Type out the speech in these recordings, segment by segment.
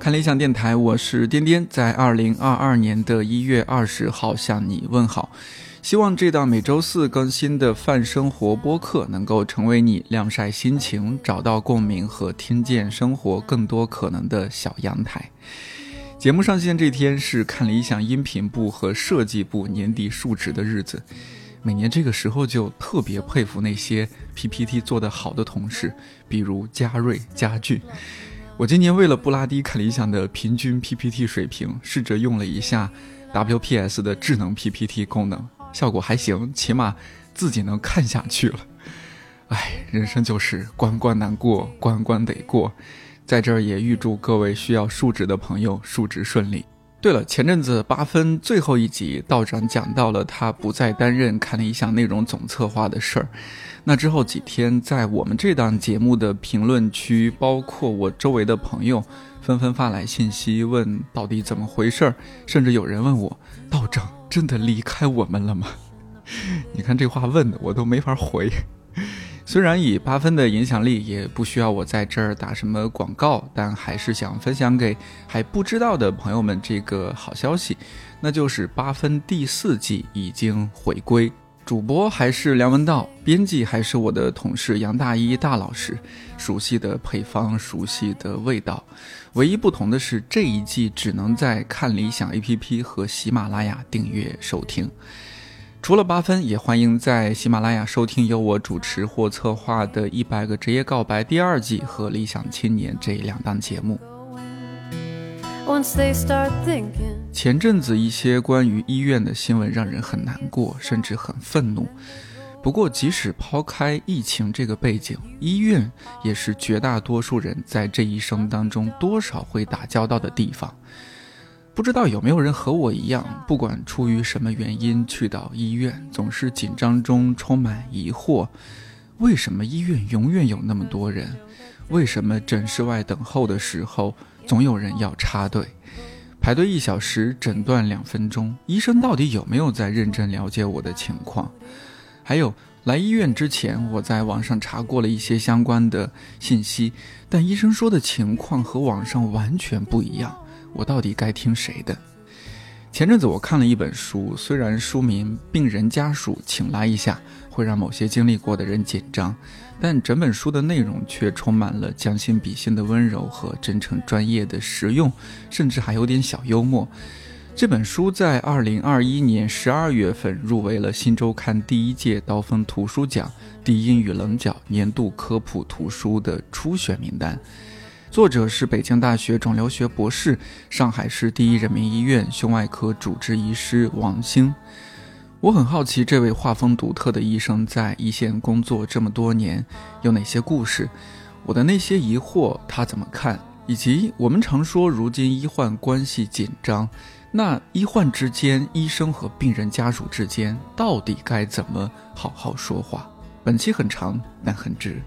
看理想电台，我是颠颠，在二零二二年的一月二十号向你问好。希望这档每周四更新的泛生活播客能够成为你晾晒心情、找到共鸣和听见生活更多可能的小阳台。节目上线这天是看理想音频部和设计部年底述职的日子。每年这个时候就特别佩服那些 PPT 做得好的同事，比如嘉瑞、嘉俊。我今年为了不拉低看理想的平均 PPT 水平，试着用了一下 WPS 的智能 PPT 功能，效果还行，起码自己能看下去了。唉，人生就是关关难过，关关得过。在这儿也预祝各位需要述职的朋友述职顺利。对了，前阵子八分最后一集，道长讲到了他不再担任看理想内容总策划的事儿。那之后几天，在我们这档节目的评论区，包括我周围的朋友，纷纷发来信息问到底怎么回事儿，甚至有人问我，道长真的离开我们了吗？你看这话问的我都没法回。虽然以八分的影响力，也不需要我在这儿打什么广告，但还是想分享给还不知道的朋友们这个好消息，那就是八分第四季已经回归，主播还是梁文道，编辑还是我的同事杨大一大老师，熟悉的配方，熟悉的味道，唯一不同的是这一季只能在看理想 APP 和喜马拉雅订阅收听。除了八分，也欢迎在喜马拉雅收听由我主持或策划的《一百个职业告白》第二季和《理想青年》这两档节目。前阵子一些关于医院的新闻让人很难过，甚至很愤怒。不过，即使抛开疫情这个背景，医院也是绝大多数人在这一生当中多少会打交道的地方。不知道有没有人和我一样，不管出于什么原因去到医院，总是紧张中充满疑惑：为什么医院永远有那么多人？为什么诊室外等候的时候总有人要插队？排队一小时，诊断两分钟，医生到底有没有在认真了解我的情况？还有，来医院之前，我在网上查过了一些相关的信息，但医生说的情况和网上完全不一样。我到底该听谁的？前阵子我看了一本书，虽然书名“病人家属，请来一下”会让某些经历过的人紧张，但整本书的内容却充满了将心比心的温柔和真诚专业的实用，甚至还有点小幽默。这本书在二零二一年十二月份入围了《新周刊》第一届刀锋图书奖低音与棱角年度科普图书的初选名单。作者是北京大学肿瘤学博士、上海市第一人民医院胸外科主治医师王兴。我很好奇，这位画风独特的医生在一线工作这么多年，有哪些故事？我的那些疑惑，他怎么看？以及我们常说，如今医患关系紧张，那医患之间、医生和病人家属之间，到底该怎么好好说话？本期很长，但很值。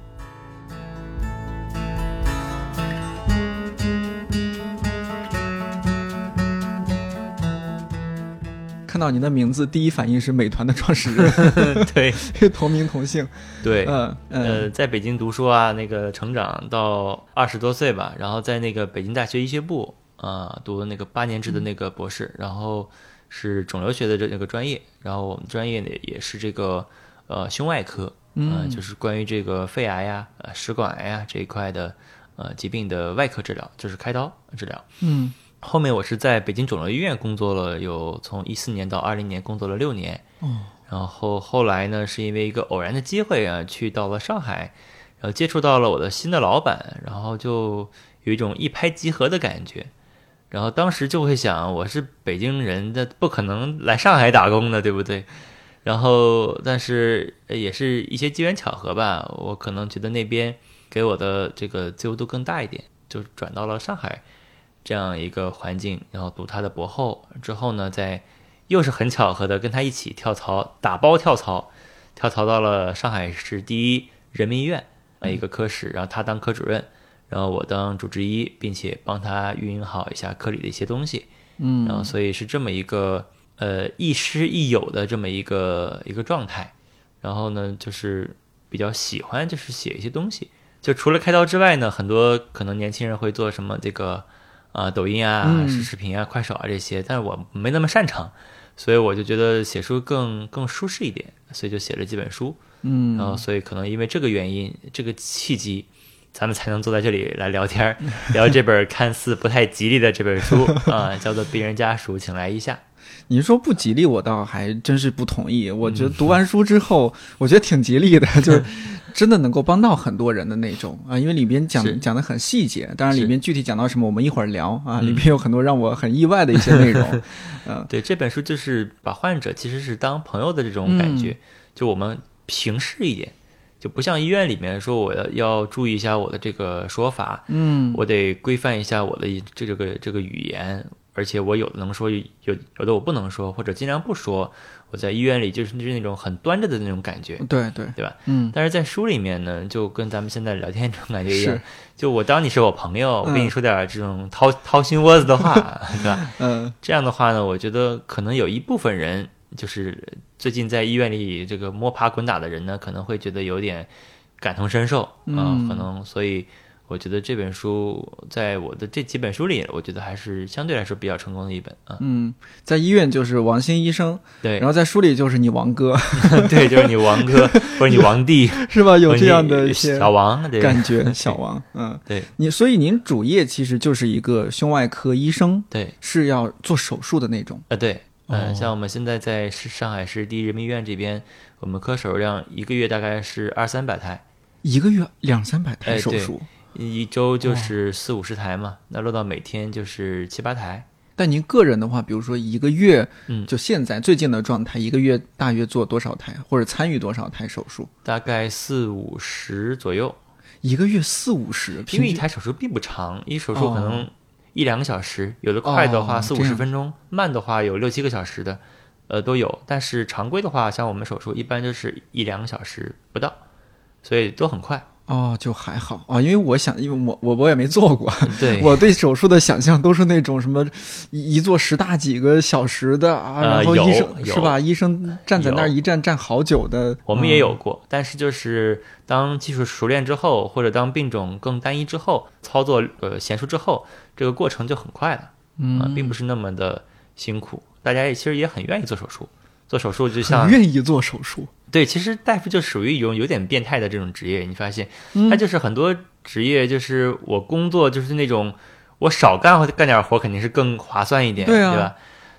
看到您的名字，第一反应是美团的创始人，对。同名同姓。对，呃，在北京读书啊，那个成长到二十多岁吧，然后在那个北京大学医学部啊、读的那个八年制的那个博士，然后是肿瘤学的这那个专业，然后我们专业呢也是这个呃胸外科，呃嗯就是关于这个肺癌呀、呃食管癌呀这一块的呃疾病的外科治疗，就是开刀治疗。嗯后面我是在北京肿瘤医院工作了，有从一四年到二零年工作了六年。嗯然后后来呢，是因为一个偶然的机会啊，去到了上海，然后接触到了我的新的老板，然后就有一种一拍即合的感觉。然后当时就会想，我是北京人，那不可能来上海打工的，对不对？然后，但是呃也是一些机缘巧合吧，我可能觉得那边给我的这个自由度更大一点，就转到了上海这样一个环境，然后读他的博后之后呢，再又是很巧合的跟他一起跳槽，打包跳槽，跳槽到了上海市第一人民医院呃一个科室，然后他当科主任，然后我当主治医，并且帮他运营好一下科里的一些东西。嗯然后所以是这么一个呃亦师亦友的这么一个一个状态。然后呢，就是比较喜欢就是写一些东西。就除了开刀之外呢，很多可能年轻人会做什么这个啊抖音啊、嗯视视频啊、快手啊这些，但是我没那么擅长，所以我就觉得写书更更舒适一点，所以就写了几本书。嗯然后所以可能因为这个原因，这个契机，咱们才能坐在这里来聊天儿，聊这本看似不太吉利的这本书 啊，叫做《病人家属，请来一下》。你说不吉利，我倒还真是不同意。我觉得读完书之后，我觉得挺吉利的，就是真的能够帮到很多人的那种啊，因为里边讲讲的很细节，当然里是面具体讲到什么，我们一会儿聊啊，嗯里边有很多让我很意外的一些内容。嗯对，这本书就是把患者其实是当朋友的这种感觉，就我们平视一点，就不像医院里面说我要要注意一下我的这个说法，嗯我得规范一下我的这这个这个语言，而且我有的能说，有有的我不能说，或者尽量不说。我在医院里就是就是那种很端着的那种感觉，对对，对吧？嗯但是在书里面呢，就跟咱们现在聊天这种感觉一样，就我当你是我朋友，我跟你嗯说点这种掏掏心窝子的话，对吧？嗯这样的话呢，我觉得可能有一部分人，就是最近在医院里这个摸爬滚打的人呢，可能会觉得有点感同身受啊、嗯可能所以我觉得这本书在我的这几本书里，我觉得还是相对来说比较成功的一本啊。嗯，在医院就是王鑫医生，对然，后在书里就是你王哥，对，就是你王哥或者你王弟，是吧？有这样的一些小王，对，感觉，小王，嗯，对你所以您主业其实就是一个胸外科医生，对，是要做手术的那种。呃，对，嗯、哦像我们现在在市上海市第一人民医院这边，我们科手术量一个月大概是二三百台，一个月两三百台手术，一周就是四五十台嘛，那落到每天就是七八台。但您个人的话，比如说一个月，嗯就现在最近的状态，一个月大约做多少台，或者参与多少台手术？大概四五十左右，一个月四五十，因为平均一台手术并不长，一手术可能哦一两个小时，有的快的话四五十分钟，慢的话有六七个小时的，呃都有。但是常规的话，像我们手术一般就是一两个小时不到，所以都很快。哦，就还好。啊，因为我想，因为我我我也没做过，对，我对手术的想象都是那种什么一一做十大几个小时的啊，呃然后医生有是吧？医生站在那儿一站站好久的，我们也有嗯。过，但是就是当技术熟练之后，或者当病种更单一之后，操作呃娴熟之后，这个过程就很快了。嗯。啊，并不是那么的辛苦，大家也其实也很愿意做手术。做手术就很像愿意做手术，对，其实大夫就属于一种有点变态的这种职业。你发现，嗯他就是很多职业，就是我工作就是那种我少干或干点活肯定是更划算一点，对啊吧？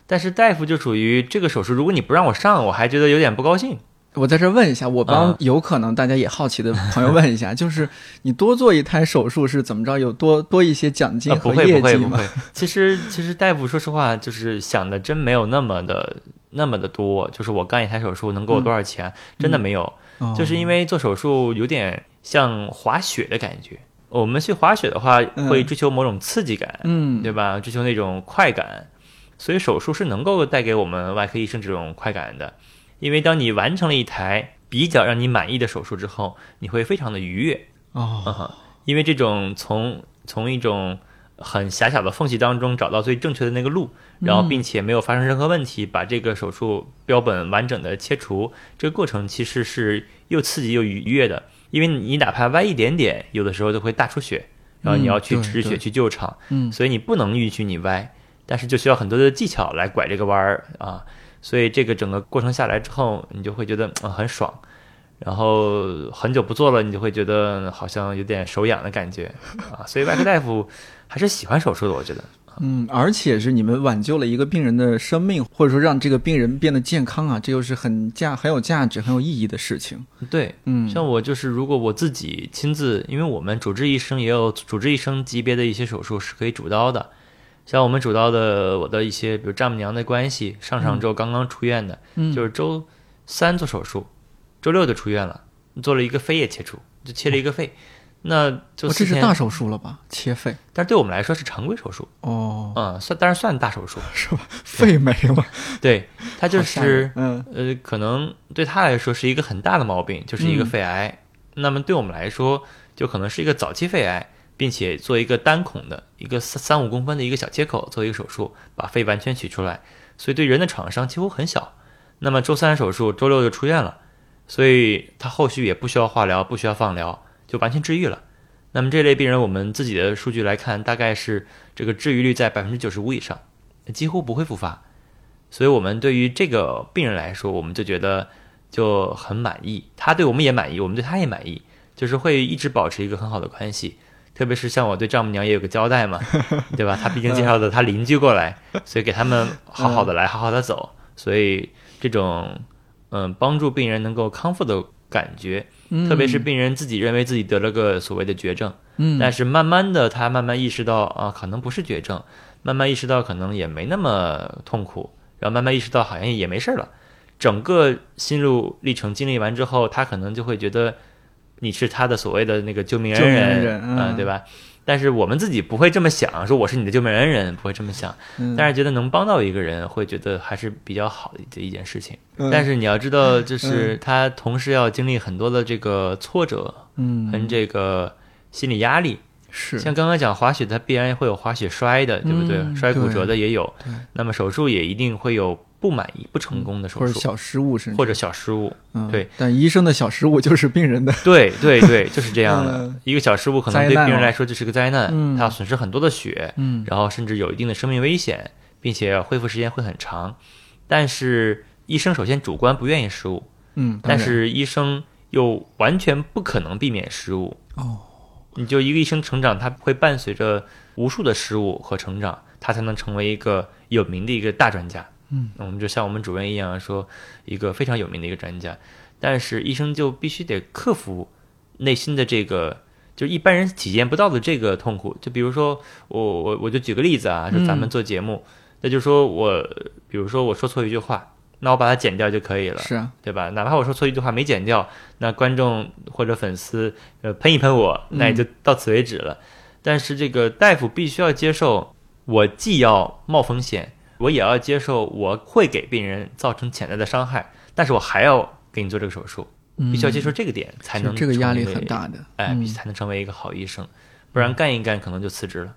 但是大夫就属于这个手术，如果你不让我上，我还觉得有点不高兴。我在这儿问一下，我帮嗯有可能大家也好奇的朋友问一下，就是你多做一台手术是怎么着？有多多一些奖金不会业绩吗？不会不会。其实其实大夫说实话，就是想的真没有那么的那么的多。就是我干一台手术能给我多少钱，真的没有。哦就是因为做手术有点像滑雪的感觉。我们去滑雪的话，嗯会追求某种刺激感，嗯，对吧？追求那种快感，所以手术是能够带给我们外科医生这种快感的。因为当你完成了一台比较让你满意的手术之后，你会非常的愉悦。哦，因为这种从从一种很狭小的缝隙当中找到最正确的那个路，然后并且没有发生任何问题，把这个手术标本完整的切除，这个过程其实是又刺激又愉悦的。因为你哪怕歪一点点，有的时候都会大出血，然后你要去止血去救场，嗯所以你不能允许你歪，但是就需要很多的技巧来拐这个弯儿啊。所以这个整个过程下来之后，你就会觉得、呃、很爽。然后很久不做了，你就会觉得好像有点手痒的感觉啊，所以外科大夫还是喜欢手术的，我觉得。嗯，而且是你们挽救了一个病人的生命，或者说让这个病人变得健康啊，这又是很价很有价值、很有意义的事情。对，嗯，像我就是，如果我自己亲自，因为我们主治医生也有主治医生级别的一些手术是可以主刀的，像我们主刀的我的一些，比如丈母娘的关系，上上周刚刚出院的，嗯就是周三做手术，周六就出院了，做了一个肺叶切除，就切了一个肺，那就这是大手术了吧？切肺但是对我们来说是常规手术，哦，嗯，算当然算大手术，是吧？肺没了，对，他就是嗯呃，可能对他来说是一个很大的毛病，就是一个嗯肺癌。那么对我们来说，就可能是一个早期肺癌，并且做一个单孔的一个三三五公分的一个小切口，做一个手术，把肺完全取出来。所以对人的创伤几乎很小。那么周三手术，周六就出院了，所以他后续也不需要化疗，不需要放疗，就完全治愈了。那么这类病人，我们自己的数据来看，大概是这个治愈率在百分之九十五以上，几乎不会复发。所以我们对于这个病人来说，我们就觉得就很满意，他对我们也满意，我们对他也满意，就是会一直保持一个很好的关系。特别是像我对丈母娘也有个交代嘛，对吧？他毕竟介绍的他邻居过来，所以给他们好好的来，好好的走。所以这种嗯帮助病人能够康复的感觉，特别是病人自己认为自己得了个所谓的绝症，嗯，但是慢慢的他慢慢意识到啊，可能不是绝症，慢慢意识到可能也没那么痛苦，然后慢慢意识到好像也没事了。整个心路历程经历完之后，他可能就会觉得你是他的所谓的那个救命恩人嗯对吧？但是我们自己不会这么想，说我是你的救命恩人，不会这么想。嗯但是觉得能帮到一个人，会觉得还是比较好的一件事情。嗯但是你要知道，就是他同时要经历很多的这个挫折嗯和这个心理压力。是像刚刚讲滑雪，它必然会有滑雪摔的，对不对？嗯摔骨折的也有。那么手术也一定会有不满意、不成功的手术，或者小失误甚至或者小失误。嗯对，但医生的小失误就是病人的对对对，就是这样的嗯。一个小失误可能对病人来说就是个灾难，嗯他要损失很多的血，嗯然后甚至有一定的生命危险，并且恢复时间会很长。但是医生首先主观不愿意失误，嗯，但是医生又完全不可能避免失误。哦，你就一个医生成长，他会伴随着无数的失误和成长，他才能成为一个有名的一个大专家。嗯，我们就像我们主任一样，说一个非常有名的一个专家，但是医生就必须得克服内心的这个，就一般人体验不到的这个痛苦。就比如说我我我就举个例子啊，就咱们做节目，那就说我比如说我说错一句话，那我把它剪掉就可以了。是啊，对吧？哪怕我说错一句话没剪掉，那观众或者粉丝呃喷一喷我，那也就到此为止了。但是这个大夫必须要接受，我既要冒风险，我也要接受我会给病人造成潜在的伤害，但是我还要给你做这个手术，嗯。必须要接受这个点，才能这个压力很大的，哎，必须才能成为一个好医生，不然干一干可能就辞职了，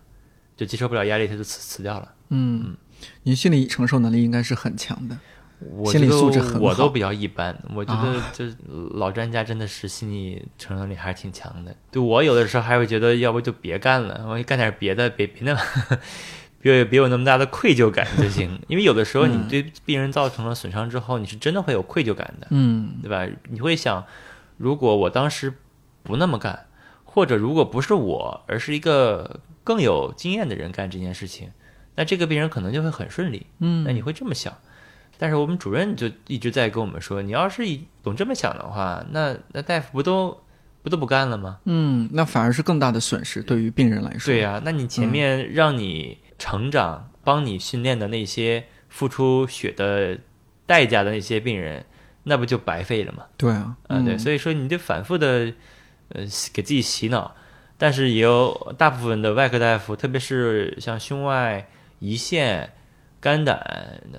就接受不了压力，他就辞辞掉了。嗯，您心理承受能力应该是很强的，我心理素质很我都比较一般。我觉得啊。就是老专家真的是心理承受能力还是挺强的。对我有的时候还会觉得，要不就别干了，我干点别的，别别那么别别有那么大的愧疚感就 行。因为有的时候你对病人造成了损伤之后，你是真的会有愧疚感的，嗯对吧？你会想，如果我当时不那么干，或者如果不是我，而是一个更有经验的人干这件事情，那这个病人可能就会很顺利。嗯，那你会这么想，但是我们主任就一直在跟我们说，你要是一总这么想的话，那那大夫不都不都不干了吗？嗯，那反而是更大的损失对于病人来说，对呀、那你前面让你成长、帮你训练的那些付出血的代价的那些病人，那不就白费了吗？对啊，啊，对，所以说你得反复的呃给自己洗脑，但是也有大部分的外科大夫，特别是像胸外、胰腺、肝胆、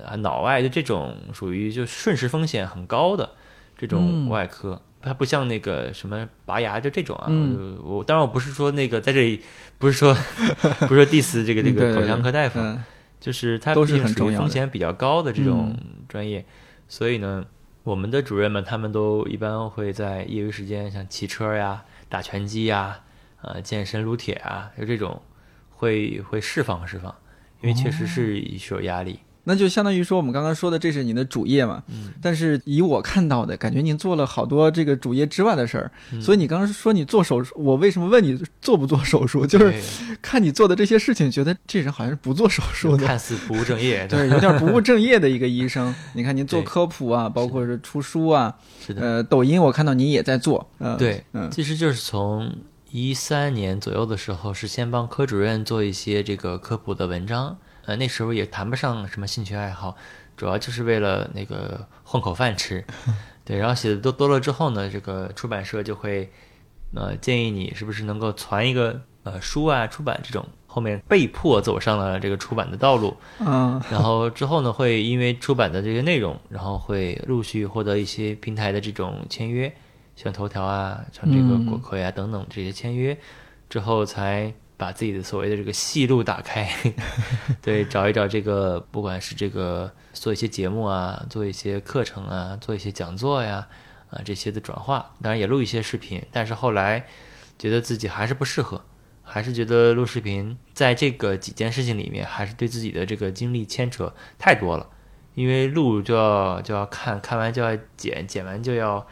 啊脑外的这种属于就瞬时风险很高的这种嗯外科。它不像那个什么拔牙就这种啊，嗯。我我当然我不是说那个在这里不是说 不是说 diss 这个这个口腔科大夫，嗯就是它都是毕竟属于很重要风险比较高的这种嗯。专业，所以呢，我们的主任们他们都一般会在业余时间，像骑车呀、打拳击呀、呃健身、撸铁啊，就这种会会释放释放，因为确实是是有压力。那就相当于说我们刚刚说的这是您的主业嘛，嗯。但是以我看到的感觉，您做了好多这个主业之外的事儿，嗯。所以你刚刚说你做手术，我为什么问你做不做手术？就是看你做的这些事情，觉得这人好像是不做手术的，看似不务正业，对，有点不务正业的一个医生。你看您做科普啊，包括是出书啊，是的，呃，抖音我看到您也在做，呃，对，嗯其实就是从一三年左右的时候，是先帮科主任做一些这个科普的文章，呃，那时候也谈不上什么兴趣爱好，主要就是为了那个混口饭吃。对，然后写的多多了之后呢，这个出版社就会呃建议你是不是能够传一个呃书啊出版这种，后面被迫走上了这个出版的道路。嗯然后之后呢，会因为出版的这些内容，然后会陆续获得一些平台的这种签约，像头条啊，像这个嗯果壳呀、等等这些签约，之后才把自己的所谓的这个戏路打开，对，找一找这个，不管是这个做一些节目啊，做一些课程啊，做一些讲座呀，啊这些的转化，当然也录一些视频，但是后来觉得自己还是不适合，还是觉得录视频在这个几件事情里面，还是对自己的这个精力牵扯太多了，因为录就要就要看看完就要剪，剪完就要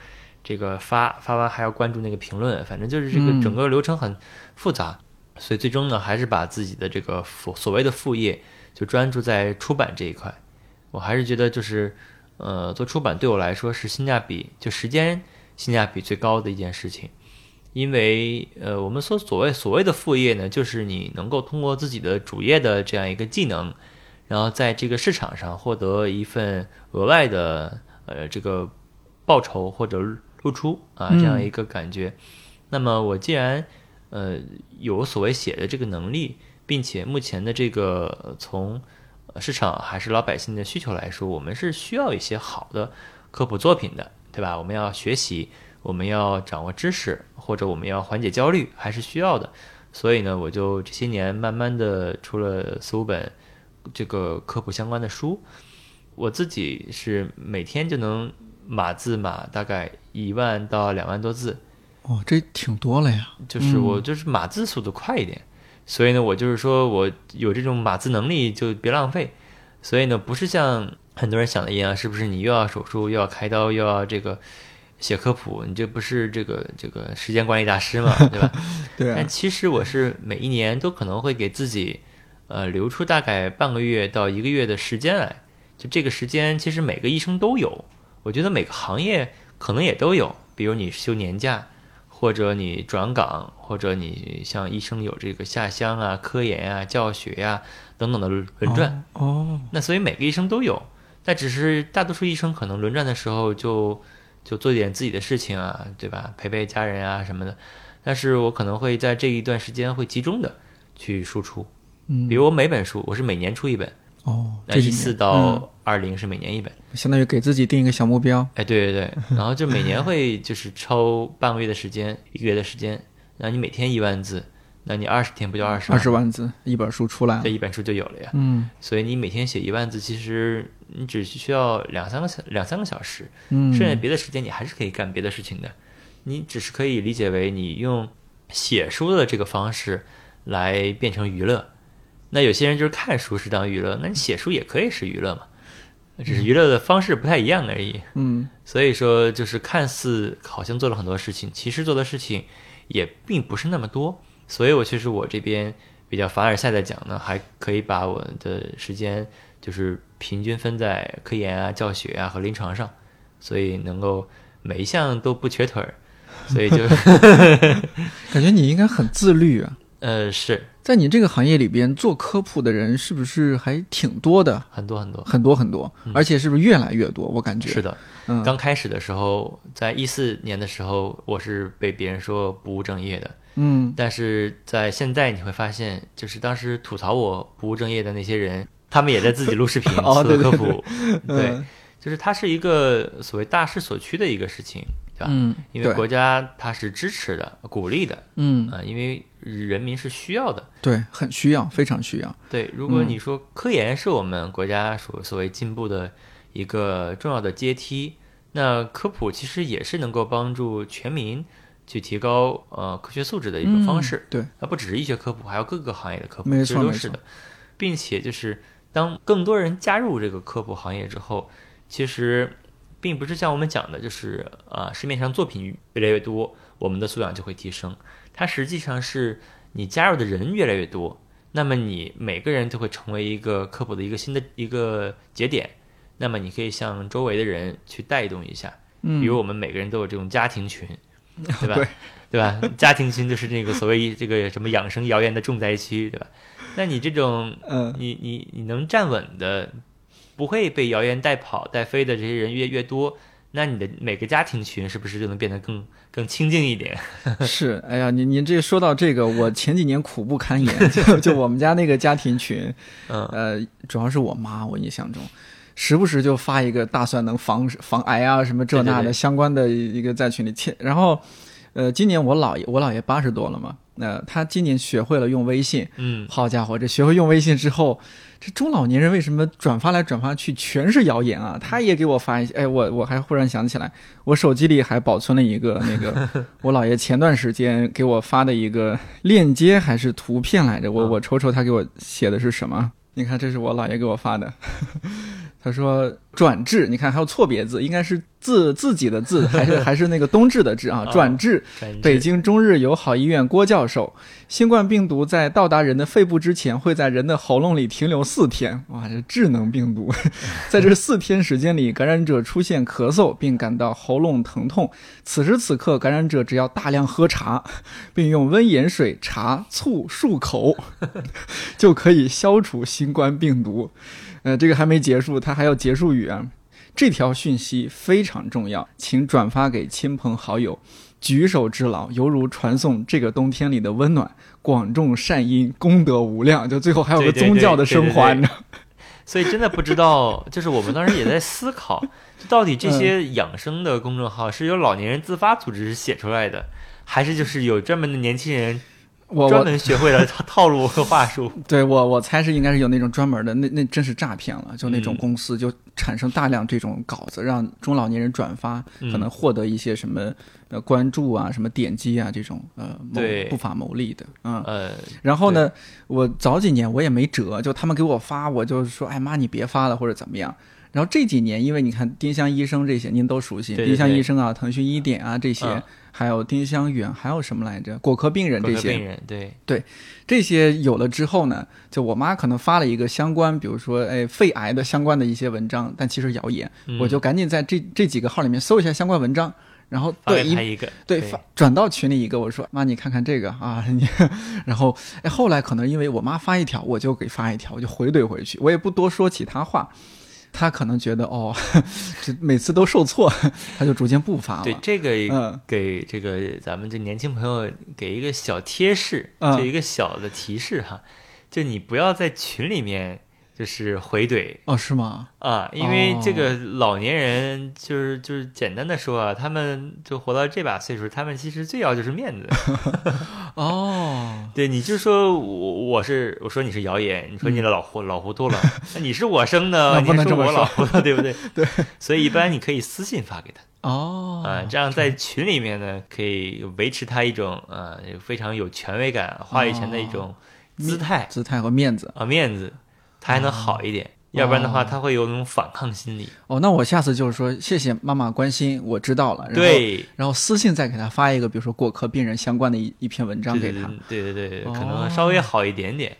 这个发，发完还要关注那个评论，反正就是这个嗯整个流程很复杂。所以最终呢，还是把自己的这个副所谓的副业，就专注在出版这一块。我还是觉得就是，呃，做出版对我来说是性价比，就时间性价比最高的一件事情。因为呃，我们说所谓所谓的副业呢，就是你能够通过自己的主业的这样一个技能，然后在这个市场上获得一份额外的呃这个报酬或者露出啊这样一个感觉。那么我既然呃有所谓写的这个能力，并且目前的这个从市场还是老百姓的需求来说，我们是需要一些好的科普作品的，对吧？我们要学习，我们要掌握知识，或者我们要缓解焦虑，还是需要的。所以呢，我就这些年慢慢的出了四五本这个科普相关的书，我自己是每天就能码字码大概一万到两万多字，哦，这挺多了呀。就是嗯我就是码字速度快一点，所以呢，我就是说我有这种码字能力就别浪费，所以呢，不是像很多人想的一样，是不是你又要手术又要开刀又要这个写科普，你这不是这个这个时间管理大师嘛，对吧？对啊但，其实我是每一年都可能会给自己，呃，留出大概半个月到一个月的时间来。就这个时间，其实每个医生都有，我觉得每个行业可能也都有。比如你休年假，或者你转岗，或者你像医生有这个下乡啊、科研啊、教学呀、等等的轮转。哦，那所以每个医生都有，但只是大多数医生可能轮转的时候就就做点自己的事情啊，对吧？陪陪家人啊什么的。但是我可能会在这一段时间会集中的去输出，嗯，比如我每本书我是每年出一本，哦，那一次到二零是每年一本。嗯相当于给自己定一个小目标。哎，对对对，然后就每年会就是抽半个月的时间，一个月的时间，那你每天一万字，那你二十天不就二十二十万字一本书出来了这。一本书就有了呀。嗯所以你每天写一万字，其实你只需要两三个小两三个小时，嗯，剩下别的时间你还是可以干别的事情的。你只是可以理解为你用写书的这个方式来变成娱乐。那有些人就是看书是当娱乐，那你写书也可以是娱乐嘛，只是娱乐的方式不太一样而已。嗯所以说，就是看似好像做了很多事情，其实做的事情也并不是那么多。所以我其实我这边比较凡尔赛的讲呢，还可以把我的时间就是平均分在科研啊、教学啊和临床上，所以能够每一项都不瘸腿儿。所以就 感觉你应该很自律啊。呃是在你这个行业里边做科普的人是不是还挺多的？很多很多。很多很多，而且是不是越来越多？我感觉。是的，嗯，刚开始的时候，在一四年的时候，我是被别人说不务正业的。嗯。但是在现在你会发现，就是当时吐槽我不务正业的那些人，他们也在自己录视频 哦对对做科普，对，嗯就是它是一个所谓大势所趋的一个事情，对吧？嗯，因为国家它是支持的、鼓励的，嗯。啊、因为人民是需要的。对，很需要，非常需要。对，如果嗯你说科研是我们国家所所谓进步的一个重要的阶梯，那科普其实也是能够帮助全民去提高呃科学素质的一种方式。嗯对，它不只是医学科普，还有各个行业的科普，没错都是的，并且就是当更多人加入这个科普行业之后，其实并不是像我们讲的，就是啊、市面上作品越来越多，我们的素养就会提升。它实际上是你加入的人越来越多，那么你每个人都会成为一个科普的一个新的一个节点。那么你可以向周围的人去带动一下，嗯，比如我们每个人都有这种家庭群，对吧？对对吧？家庭群就是那个所谓这个什么养生谣言的重灾区，对吧？那你这种，嗯你你你能站稳的，不会被谣言带跑带飞的这些人越越多，那你的每个家庭群是不是就能变得更更清静一点？是，哎呀，您您这说到这个，我前几年苦不堪言，就 就我们家那个家庭群，嗯，呃，主要是我妈，我印象中，时不时就发一个大蒜能防防癌啊什么这那的相关的一个在群里，切然后，呃，今年我姥爷我姥爷八十多了嘛，那、他今年学会了用微信，嗯，好家伙，这学会用微信之后，这中老年人为什么转发来转发去全是谣言啊？他也给我发一些，哎，我我还忽然想起来，我手机里还保存了一个 那个我姥爷前段时间给我发的一个链接还是图片来着，我我瞅瞅他给我写的是什么？你看，这是我姥爷给我发的，他说转制，你看还有错别字，应该是自自己的字，还是还是那个冬至的至啊？啊转制。转制北京中日友好医院郭教授，新冠病毒在到达人的肺部之前，会在人的喉咙里停留四天。哇，这智能病毒，在这四天时间里，感染者出现咳嗽，并感到喉咙疼痛。此时此刻，感染者只要大量喝茶，并用温盐水、茶、醋漱口，就可以消除新冠病毒。呃，这个还没结束，它还要结束语啊。这条讯息非常重要，请转发给亲朋好友。举手之劳，犹如传送这个冬天里的温暖，广种善因，功德无量。就最后还有个宗教的升华，对你知道？所以真的不知道，就是我们当时也在思考，到底这嗯些养生的公众号是由老年人自发组织写出来的，还是就是有专门的年轻人专我专门学会了套套路和话术？对我我猜是应该是有那种专门的，那那真是诈骗了。就那种嗯公司就产生大量这种稿子，让中老年人转发，嗯可能获得一些什么呃关注啊、什么点击啊这种呃谋对不法牟利的，嗯。呃，然后呢，我早几年我也没辙，就他们给我发，我就说，哎妈，你别发了或者怎么样。然后这几年，因为你看丁香医生这些您都熟悉，丁香医生啊、腾讯医典啊这些，嗯还有丁香园，还有什么来着？果壳病人这些，各个病人对，这些有了之后呢，就我妈可能发了一个相关，比如说哎肺癌的相关的一些文章，但其实谣言，嗯。我就赶紧在这这几个号里面搜一下相关文章，然后对一个，对，发转到群里一个，我说妈，你看看这个啊，你，然后哎，后来可能因为我妈发一条，我就给发一条，我就回怼回去，我也不多说其他话，她可能觉得哦，这每次都受挫，他就逐渐不发了。对这个嗯给这个咱们这年轻朋友给一个小贴士，嗯就一个小的提示哈，就你不要在群里面就是回怼哦，是吗？啊，因为这哦个老年人就是就是简单的说啊，他们就活到这把岁数，他们其实最要就是面子。哦，对，你就说我我是我说你是谣言，你说你老糊、老糊涂了，那你是我生的，你还说我老糊涂，对不对？对，所以一般你可以私信发给他。哦，啊，这样在群里面呢，可以维持他一种呃非常有权威感、话语权的一种姿态姿态和面子。啊面子，他还能好一点。要不然的话，他会有那种反抗心理。哦，那我下次就是说，谢谢妈妈关心，我知道了。然后，对，然后私信再给他发一个，比如说过客病人相关的一一篇文章给他。对对对对，可哦能稍微好一点点。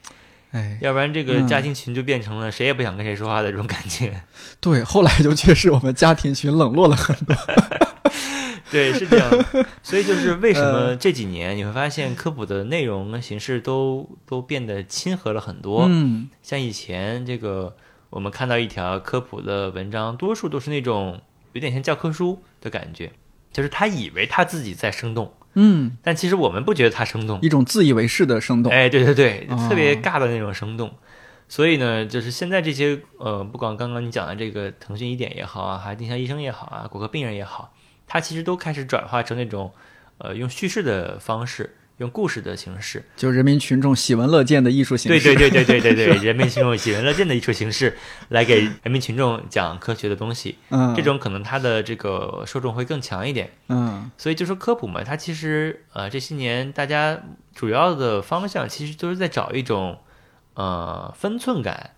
哎，要不然这个嗯家庭群就变成了谁也不想跟谁说话的这种感觉。对，后来就确实我们家庭群冷落了很多。对，是这样的。所以就是为什呃么这几年你会发现科普的内容跟形式都都变得亲和了很多。嗯，像以前这个，我们看到一条科普的文章，多数都是那种有点像教科书的感觉，就是他以为他自己在生动，嗯，但其实我们不觉得他生动。一种自以为是的生动。哎，对对对，哦特别尬的那种生动。所以呢，就是现在这些呃，不管刚刚你讲的这个腾讯一点也好啊，还是丁香医生也好啊，骨科病人也好，它其实都开始转化成那种呃用叙事的方式，用故事的形式，就人民群众喜闻乐见的艺术形式。对对对对对对对，人民群众喜闻乐见的艺术形式，来给人民群众讲科学的东西，嗯，这种可能它的这个受众会更强一点。嗯所以就说科普嘛，它其实呃这些年大家主要的方向其实都是在找一种呃分寸感，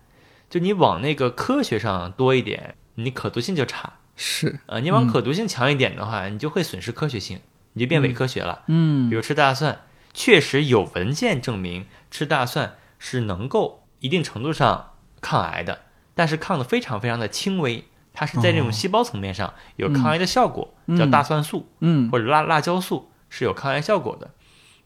就你往那个科学上多一点，你可读性就差；是，呃，你往可读性强一点的话，你就会损失科学性，你就变伪科学了。嗯。比如吃大蒜，确实有文献证明吃大蒜是能够一定程度上抗癌的，但是抗的非常非常的轻微，它是在这种细胞层面上有抗癌的效果，嗯。叫大蒜素。嗯。或者辣辣椒素是有抗癌效果的，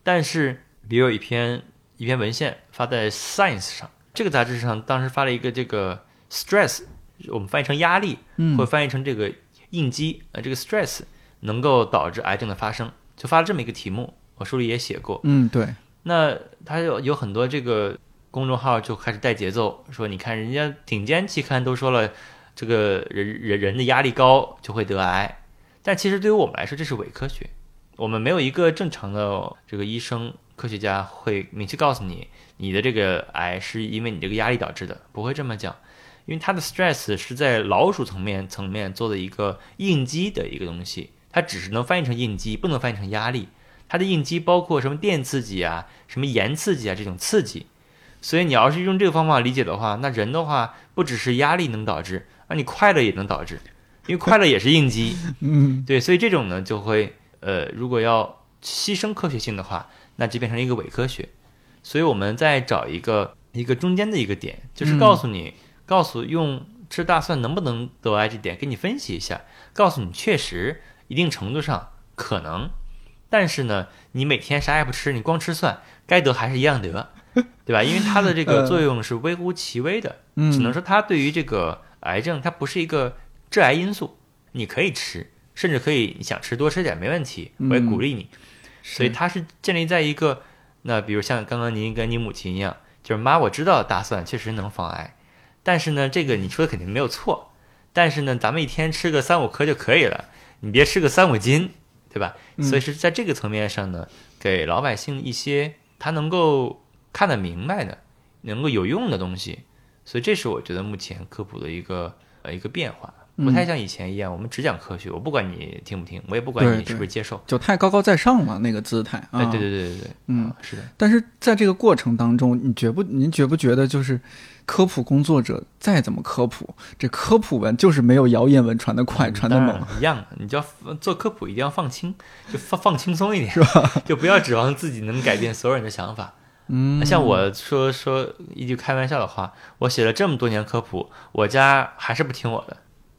但是比如有一篇一篇文献发在 Science 上，这个杂志上当时发了一个这个 stress，我们翻译成压力，嗯。或者翻译成这个应激，呃，这个 stress 能够导致癌症的发生，就发了这么一个题目，我书里也写过。嗯，对，那他有有很多这个公众号就开始带节奏，说你看人家顶尖期刊都说了，这个人人人的压力高就会得癌，但其实对于我们来说这是伪科学。我们没有一个正常的这个医生科学家会明确告诉你，你的这个癌是因为你这个压力导致的，不会这么讲，因为它的 stress 是在老鼠层面层面做的一个应激的一个东西，它只是能翻译成应激，不能翻译成压力。它的应激包括什么电刺激啊、什么盐刺激啊这种刺激，所以你要是用这个方法理解的话，那人的话不只是压力能导致，啊你快乐也能导致，因为快乐也是应激。嗯对，所以这种呢就会呃，如果要牺牲科学性的话，那就变成一个伪科学。所以我们再找一个一个中间的一个点，就是告诉你，告诉用吃大蒜能不能得癌这点，给你分析一下，告诉你确实一定程度上可能，但是呢，你每天啥也不吃，你光吃蒜，该得还是一样得，对吧？因为它的这个作用是微乎其微的，嗯，只能说它对于这个癌症，它不是一个致癌因素，你可以吃，甚至可以你想吃多吃点没问题，我也鼓励你。所以它是建立在一个，那比如像刚刚您跟你母亲一样，就是妈，我知道大蒜确实能防癌，但是呢，这个你说的肯定没有错，但是呢，咱们一天吃个三五颗就可以了，你别吃个三五斤，对吧？嗯。所以是在这个层面上呢，给老百姓一些他能够看得明白的、能够有用的东西，所以这是我觉得目前科普的一个呃一个变化，不太像以前一样，我们只讲科学，我不管你听不听，我也不管你是不是接受。就太高高在上了那个姿态啊。哎，对对对对对，嗯啊，是的，但是在这个过程当中，你觉不您觉不觉得就是科普工作者再怎么科普，这科普文就是没有谣言文传的快，传的猛。一样，你就要做科普一定要放轻，就放放轻松一点，是吧？就不要指望自己能改变所有人的想法。嗯，像我说说一句开玩笑的话，我写了这么多年科普，我家还是不听我的，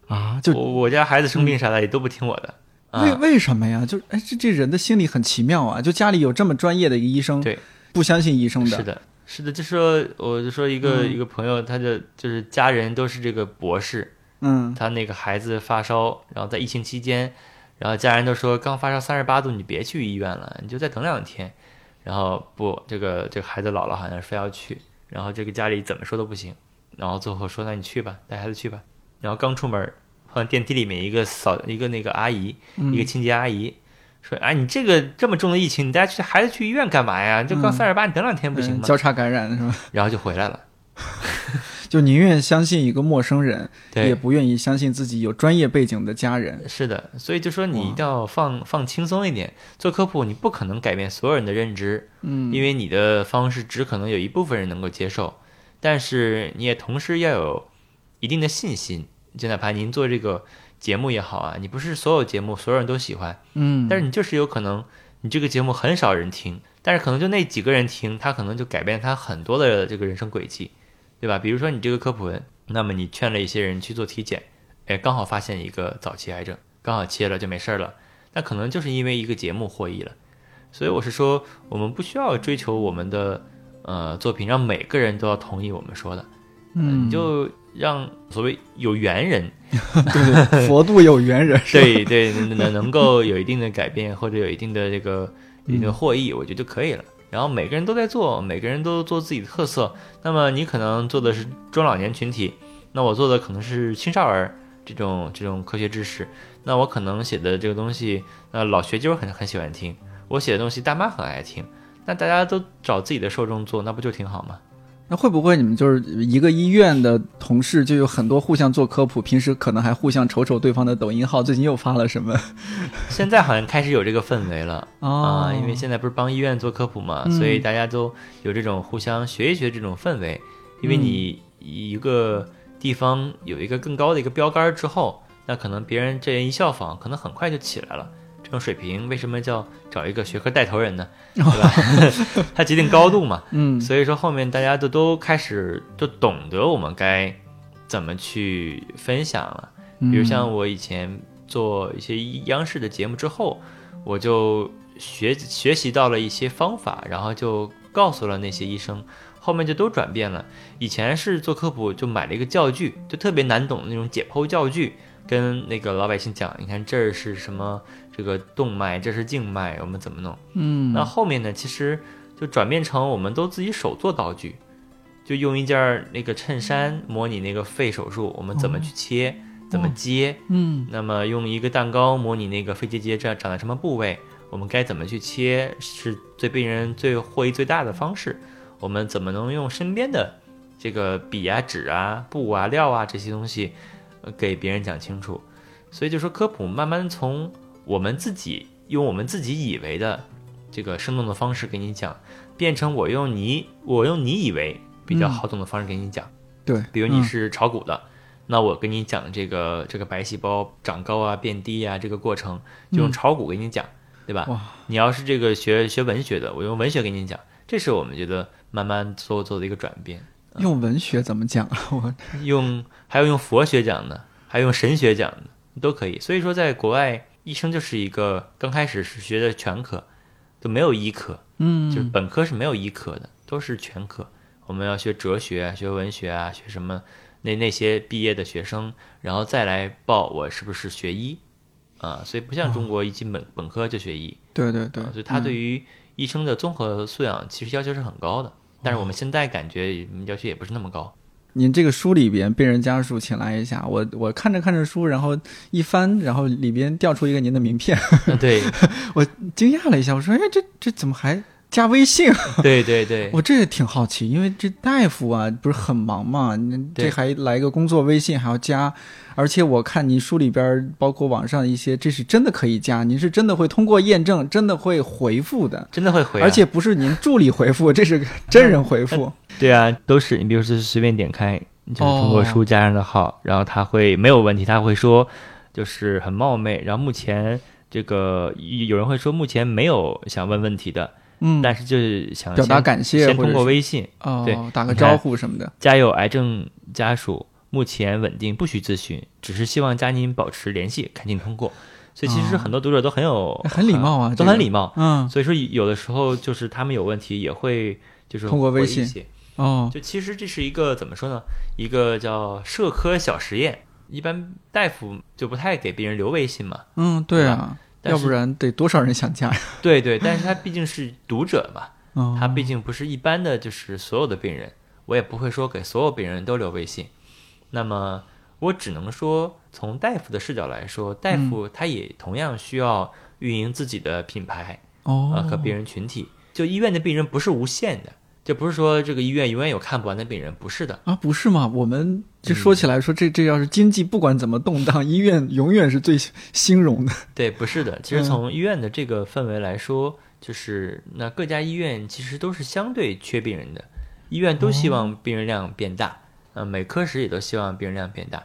啊，就我我家孩子生病啥的也都不听我的。为啊，为什么呀？就哎，这这人的心理很奇妙啊！就家里有这么专业的一个医生，对，不相信医生的，是的，是的，就说我就说一个、嗯一个朋友，他的就是家人都是这个博士，嗯他那个孩子发烧，然后在疫情期间，然后家人都说刚发烧三十八度，你别去医院了，你就再等两天。然后不，这个这个孩子姥姥好像非要去，然后这个家里怎么说都不行，然后最后说那你去吧，带孩子去吧。然后刚出门，好像电梯里面一个扫一个那个阿姨，嗯一个清洁阿姨说，哎，你这个这么重的疫情，你带去孩子去医院干嘛呀？就刚嗯三十八，你等两天不行吗？嗯交叉感染是吧？然后就回来了。就宁愿相信一个陌生人，也，不愿意相信自己有专业背景的家人。是的，所以就说你一定要放放轻松一点。做科普，你不可能改变所有人的认知，嗯，因为你的方式只可能有一部分人能够接受，但是你也同时要有一定的信心。就哪怕您做这个节目也好啊，你不是所有节目所有人都喜欢，嗯，但是你就是有可能你这个节目很少人听，但是可能就那几个人听，他可能就改变他很多的这个人生轨迹，对吧？比如说你这个科普文，那么你劝了一些人去做体检，哎，刚好发现一个早期癌症，刚好切了就没事儿了，那可能就是因为一个节目获益了。所以我是说，我们不需要追求我们的呃作品让每个人都要同意我们说的，嗯，你就让所谓有缘人，对对，佛度有缘人，对对，能能能够有一定的改变或者有一定的这个一定的获益，我觉得就可以了。然后每个人都在做，每个人都做自己的特色。那么你可能做的是中老年群体，那我做的可能是青少儿这种这种科学知识。那我可能写的这个东西，那老学究很很喜欢听，我写的东西大妈很爱听。那大家都找自己的受众做，那不就挺好吗？那会不会你们就是一个医院的同事，就有很多互相做科普，平时可能还互相瞅瞅对方的抖音号，最近又发了什么？现在好像开始有这个氛围了。哦啊，因为现在不是帮医院做科普嘛，嗯所以大家都有这种互相学一学这种氛围。因为你一个地方有一个更高的一个标杆儿之后，那可能别人这人一效仿，可能很快就起来了。这种水平为什么叫找一个学科带头人呢？对吧？他决定高度嘛。嗯所以说后面大家都都开始都懂得我们该怎么去分享了。嗯比如像我以前做一些央视的节目之后，我就学学习到了一些方法，然后就告诉了那些医生，后面就都转变了。以前是做科普就买了一个教具，就特别难懂的那种解剖教具，跟那个老百姓讲，你看这儿是什么这个动脉，这是静脉，我们怎么弄？嗯那后面呢，其实就转变成我们都自己手做道具，就用一件那个衬衫模拟那个肺手术，我们怎么去切，怎么接。嗯那么用一个蛋糕模拟那个肺结节这长在什么部位，我们该怎么去切是对病人最获益最大的方式？我们怎么能用身边的这个笔啊、纸啊、布啊、料啊这些东西，呃给别人讲清楚？所以就说科普慢慢从我们自己用我们自己以为的这个生动的方式给你讲，变成我用你我用你以为比较好懂的方式给你讲。对，比如你嗯是炒股的，那我跟你讲这个这个白细胞长高啊、变低啊这个过程，就用嗯炒股给你讲，对吧？哇你要是这个学学文学的，我用文学给你讲，这是我们觉得慢慢做做的一个转变。用文学怎么讲啊？我用还有用佛学讲的，还有用神学讲的都可以。所以说，在国外，医生就是一个刚开始是学的全科，就没有医科，嗯，就是本科是没有医科的，都是全科。我们要学哲学啊，学文学啊，学什么那那些毕业的学生，然后再来报我是不是学医啊？所以不像中国一进本本科就学医，对对对啊，所以他对于于医生的综合素养其实要求是很高的。但是我们现在感觉嗯要求也不是那么高。您这个书里边病人家属，请来一下。我我看着看着书，然后一翻，然后里边掉出一个您的名片，对 我惊讶了一下，我说：“哎，这这怎么还加微信？” 对对对，我这也挺好奇，因为这大夫啊不是很忙嘛，那这还来个工作微信还要加，而且我看您书里边包括网上一些，这是真的可以加，您是真的会通过验证，真的会回复的，真的会回、啊，而且不是您助理回复，这是 真人回复。对啊，都是你比如说随便点开，就是通过哦。书加上的号，然后他会没有问题，他会说就是很冒昧，然后目前这个有人会说目前没有想问问题的，嗯，但是就是想表达先感谢先通过微信，哦对，打个招呼什么的。家有癌症家属目前稳定，不需咨询，只是希望加您保持联系，赶紧通过。所以其实哦很多读者都很有、很礼貌啊都很礼貌。嗯，所以说有的时候就是他们有问题也会就是通过微信哦，就其实这是一个怎么说呢？一个叫社科小实验。一般大夫就不太给别人留微信嘛，嗯，对啊，要不然得多少人想加呀？对对，但是他毕竟是读者嘛，哦，他毕竟不是一般的就是所有的病人，我也不会说给所有病人都留微信。那么我只能说，从大夫的视角来说，大嗯夫他也同样需要运营自己的品牌啊、哦和病人群体。就医院的病人不是无限的，就不是说这个医院永远有看不完的病人，不是的。啊，不是吗？我们这嗯说起来说，这这要是经济不管怎么动荡，医院永远是最兴荣的。对，不是的。其实嗯从医院的这个氛围来说，就是那各家医院其实都是相对缺病人的，医院都希哦望病人量变大，呃，每科室也都希望病人量变大，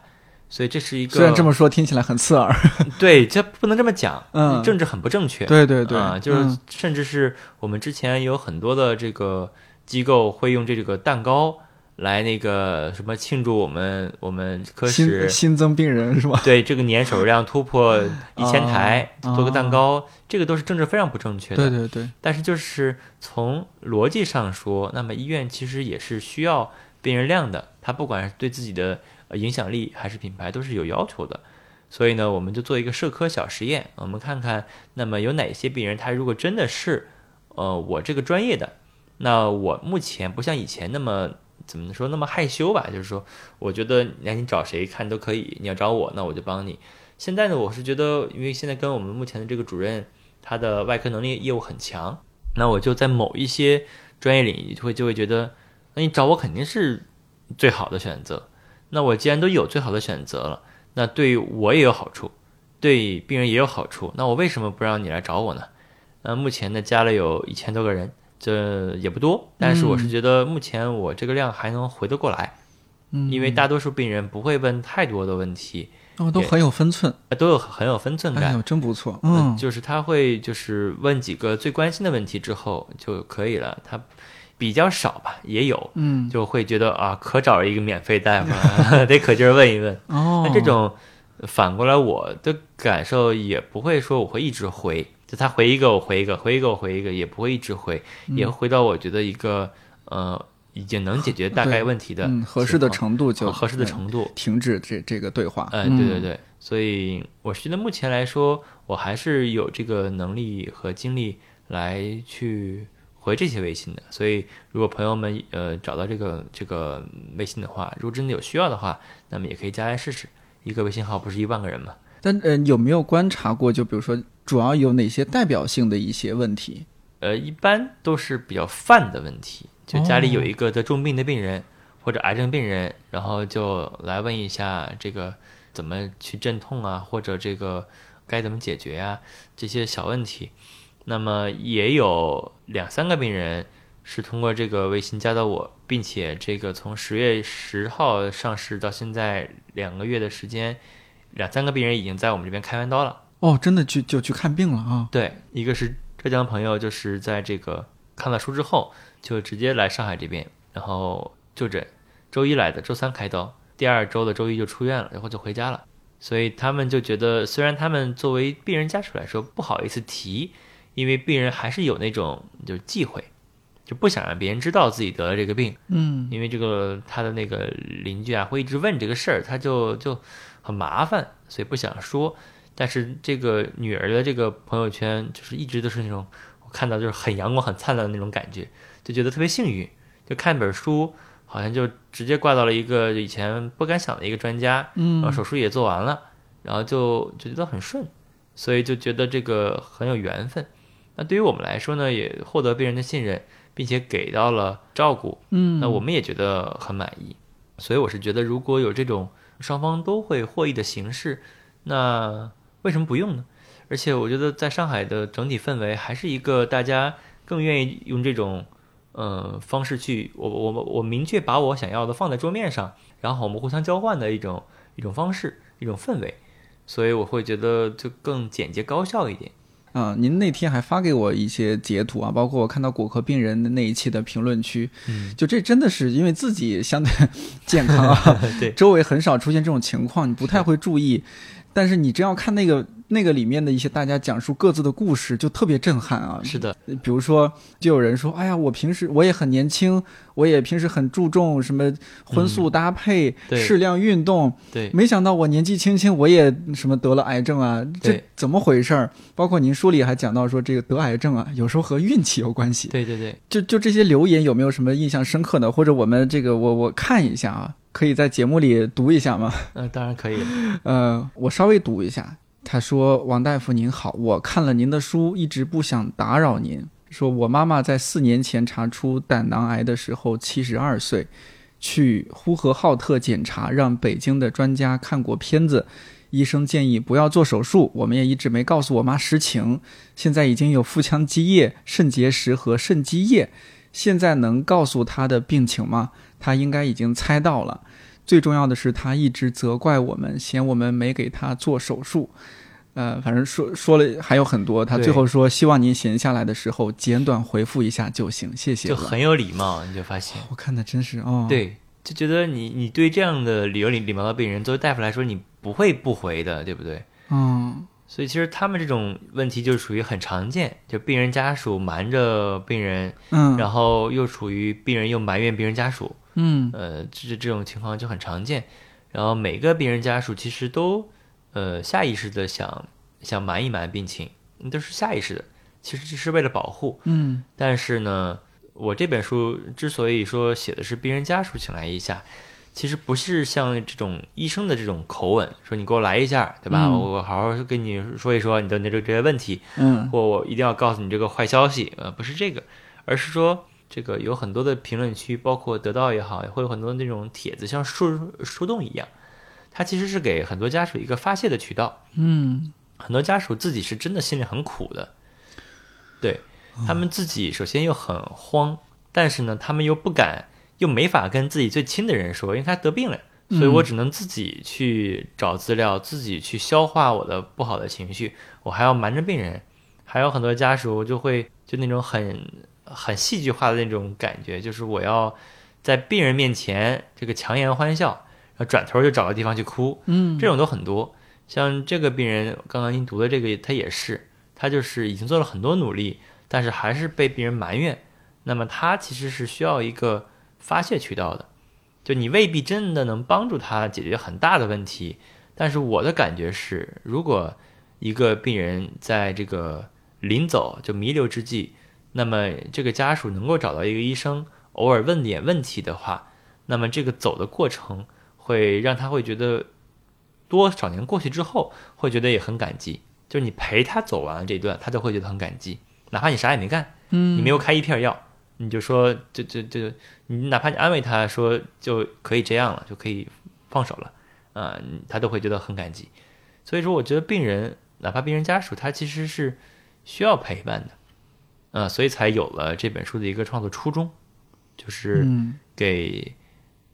所以这是一个虽然这么说听起来很刺耳，对，这不能这么讲，嗯政治很不正确。对对对，啊，就是嗯甚至是我们之前有很多的这个机构会用这个蛋糕来那个什么庆祝我们我们科室新新增病人是吧？对这个年手术量突破 一千台，啊做个蛋糕，这个都是政治非常不正确的。对对对，但是就是从逻辑上说，那么医院其实也是需要病人量的，它不管是对自己的呃影响力还是品牌都是有要求的。所以呢，我们就做一个社科小实验，我们看看，那么有哪些病人他如果真的是呃我这个专业的，那我目前不像以前那么怎么说那么害羞吧，就是说，我觉得那你找谁看都可以，你要找我那我就帮你。现在呢，我是觉得，因为现在跟我们目前的这个主任，他的外科能力业务很强，那我就在某一些专业领域会就会觉得，那你找我肯定是最好的选择。那我既然都有最好的选择了，那对我也有好处，对病人也有好处，那我为什么不让你来找我呢？那目前呢加了有一千多个人，这也不多，但是我是觉得目前我这个量还能回得过来，嗯，因为大多数病人不会问太多的问题，哦都很有分寸，都有很有分寸感哎。真不错，嗯，嗯，就是他会就是问几个最关心的问题之后就可以了，他比较少吧，也有，嗯，就会觉得啊，可找一个免费大夫了，得可劲儿问一问。哦，那这种反过来我的感受也不会说我会一直回，就他回一个我回一个，回一个我回一个，也不会一直回，嗯也会回到我觉得一个呃已经能解决大概问题的嗯合适的程度就况合适的嗯程度。停止这这个对话，哎，嗯对对对，所以我觉得目前来说，我还是有这个能力和精力来去回这些微信的。所以，如果朋友们呃找到这个这个微信的话，如果真的有需要的话，那么也可以加来试试。一个微信号不是一万个人嘛？但呃，有没有观察过？就比如说，主要有哪些代表性的一些问题？呃，一般都是比较泛的问题，就家里有一个得重病的病人、或者癌症病人，然后就来问一下这个怎么去镇痛啊，或者这个该怎么解决呀、这些小问题。那么也有两三个病人是通过这个微信加到我，并且这个从十月十号上市到现在两个月的时间，两三个病人已经在我们这边开完刀了。哦，真的去就去看病了啊？对，一个是浙江朋友，就是在这个看了书之后，就直接来上海这边，然后就诊，周一来的，周三开刀，第二周的周一就出院了，然后就回家了。所以他们就觉得，虽然他们作为病人家属来说不好意思提，因为病人还是有那种就忌讳，就不想让别人知道自己得了这个病，嗯因为这个他的那个邻居啊会一直问这个事儿，他就就很麻烦，所以不想说。但是这个女儿的这个朋友圈，就是一直都是那种我看到就是很阳光、很灿烂的那种感觉，就觉得特别幸运。就看一本书，好像就直接挂到了一个以前不敢想的一个专家，然后嗯手术也做完了，然后就就觉得很顺，所以就觉得这个很有缘分。那对于我们来说呢，也获得病人的信任，并且给到了照顾，嗯，那我们也觉得很满意。所以我是觉得，如果有这种双方都会获益的形式，那为什么不用呢？而且我觉得在上海的整体氛围还是一个大家更愿意用这种呃方式去，我我我明确把我想要的放在桌面上，然后我们互相交换的一种一种方式，一种氛围。所以我会觉得就更简洁高效一点。啊，您那天还发给我一些截图啊，包括我看到骨科病人的那一期的评论区，嗯，就这真的是因为自己相对 健康啊，对。周围很少出现这种情况，你不太会注意，但是你真要看那个那个里面的一些大家讲述各自的故事，就特别震撼啊。是的，比如说，就有人说：“哎呀，我平时我也很年轻，我也平时很注重什么荤素搭配、嗯适量运动，对，没想到我年纪轻轻，我也什么得了癌症啊，这怎么回事儿？包括您书里还讲到说，这个得癌症啊，有时候和运气有关系。对对对，就就这些留言有没有什么印象深刻的？或者我们这个我我看一下啊，可以在节目里读一下吗？嗯、当然可以。呃，我稍微读一下。他说：“王大夫您好，我看了您的书，一直不想打扰您。说我妈妈在四年前查出胆囊癌的时候，七十二岁，去呼和浩特检查，让北京的专家看过片子，医生建议不要做手术，我们也一直没告诉我妈实情。现在已经有腹腔积液、肾结石和肾积液，现在能告诉她的病情吗？她应该已经猜到了。”最重要的是，他一直责怪我们，嫌我们没给他做手术。呃，反正说说了还有很多，他最后说希望您闲下来的时候简短回复一下就行，谢谢。就很有礼貌，你就发现，我看的真是哦，，对，就觉得你你对这样的理由礼礼貌的病人，作为大夫来说，你不会不回的，对不对？嗯所以其实他们这种问题就属于很常见，就病人家属瞒着病人，嗯，然后又处于病人又埋怨病人家属，嗯呃，这这种情况就很常见。然后每个病人家属其实都呃下意识的想想瞒一瞒病情，都是下意识的，其实这是为了保护。嗯但是呢，我这本书之所以说写的是病人家属请来一下，其实不是像这种医生的这种口吻，说你给我来一下，对吧？嗯。我我好好跟你说一说你的那个这些问题，嗯。或我一定要告诉你这个坏消息，呃，不是这个，而是说这个有很多的评论区，包括得到也好，也会有很多那种帖子，像树树洞一样，它其实是给很多家属一个发泄的渠道。嗯。很多家属自己是真的心里很苦的，对他们自己首先又很慌，但是呢，他们又不敢，又没法跟自己最亲的人说，因为他得病了，所以我只能自己去找资料，自己去消化我的不好的情绪，我还要瞒着病人，还有很多家属就会就那种很很戏剧化的那种感觉，就是我要在病人面前这个强颜欢笑，然后转头就找个地方去哭，嗯，这种都很多。像这个病人，刚刚您读的这个，他也是，他就是已经做了很多努力，但是还是被病人埋怨。那么他其实是需要一个发泄渠道的，就你未必真的能帮助他解决很大的问题，但是我的感觉是，如果一个病人在这个临走就弥留之际，那么这个家属能够找到一个医生，偶尔问点问题的话，那么这个走的过程会让他会觉得多少年过去之后，会觉得也很感激。就是你陪他走完了这一段，他都会觉得很感激，哪怕你啥也没干，嗯。你没有开一片药，你就说就就就你哪怕你安慰他说就可以这样了，就可以放手了，啊、他都会觉得很感激。所以说，我觉得病人哪怕病人家属，他其实是需要陪伴的，啊、所以才有了这本书的一个创作初衷，就是嗯给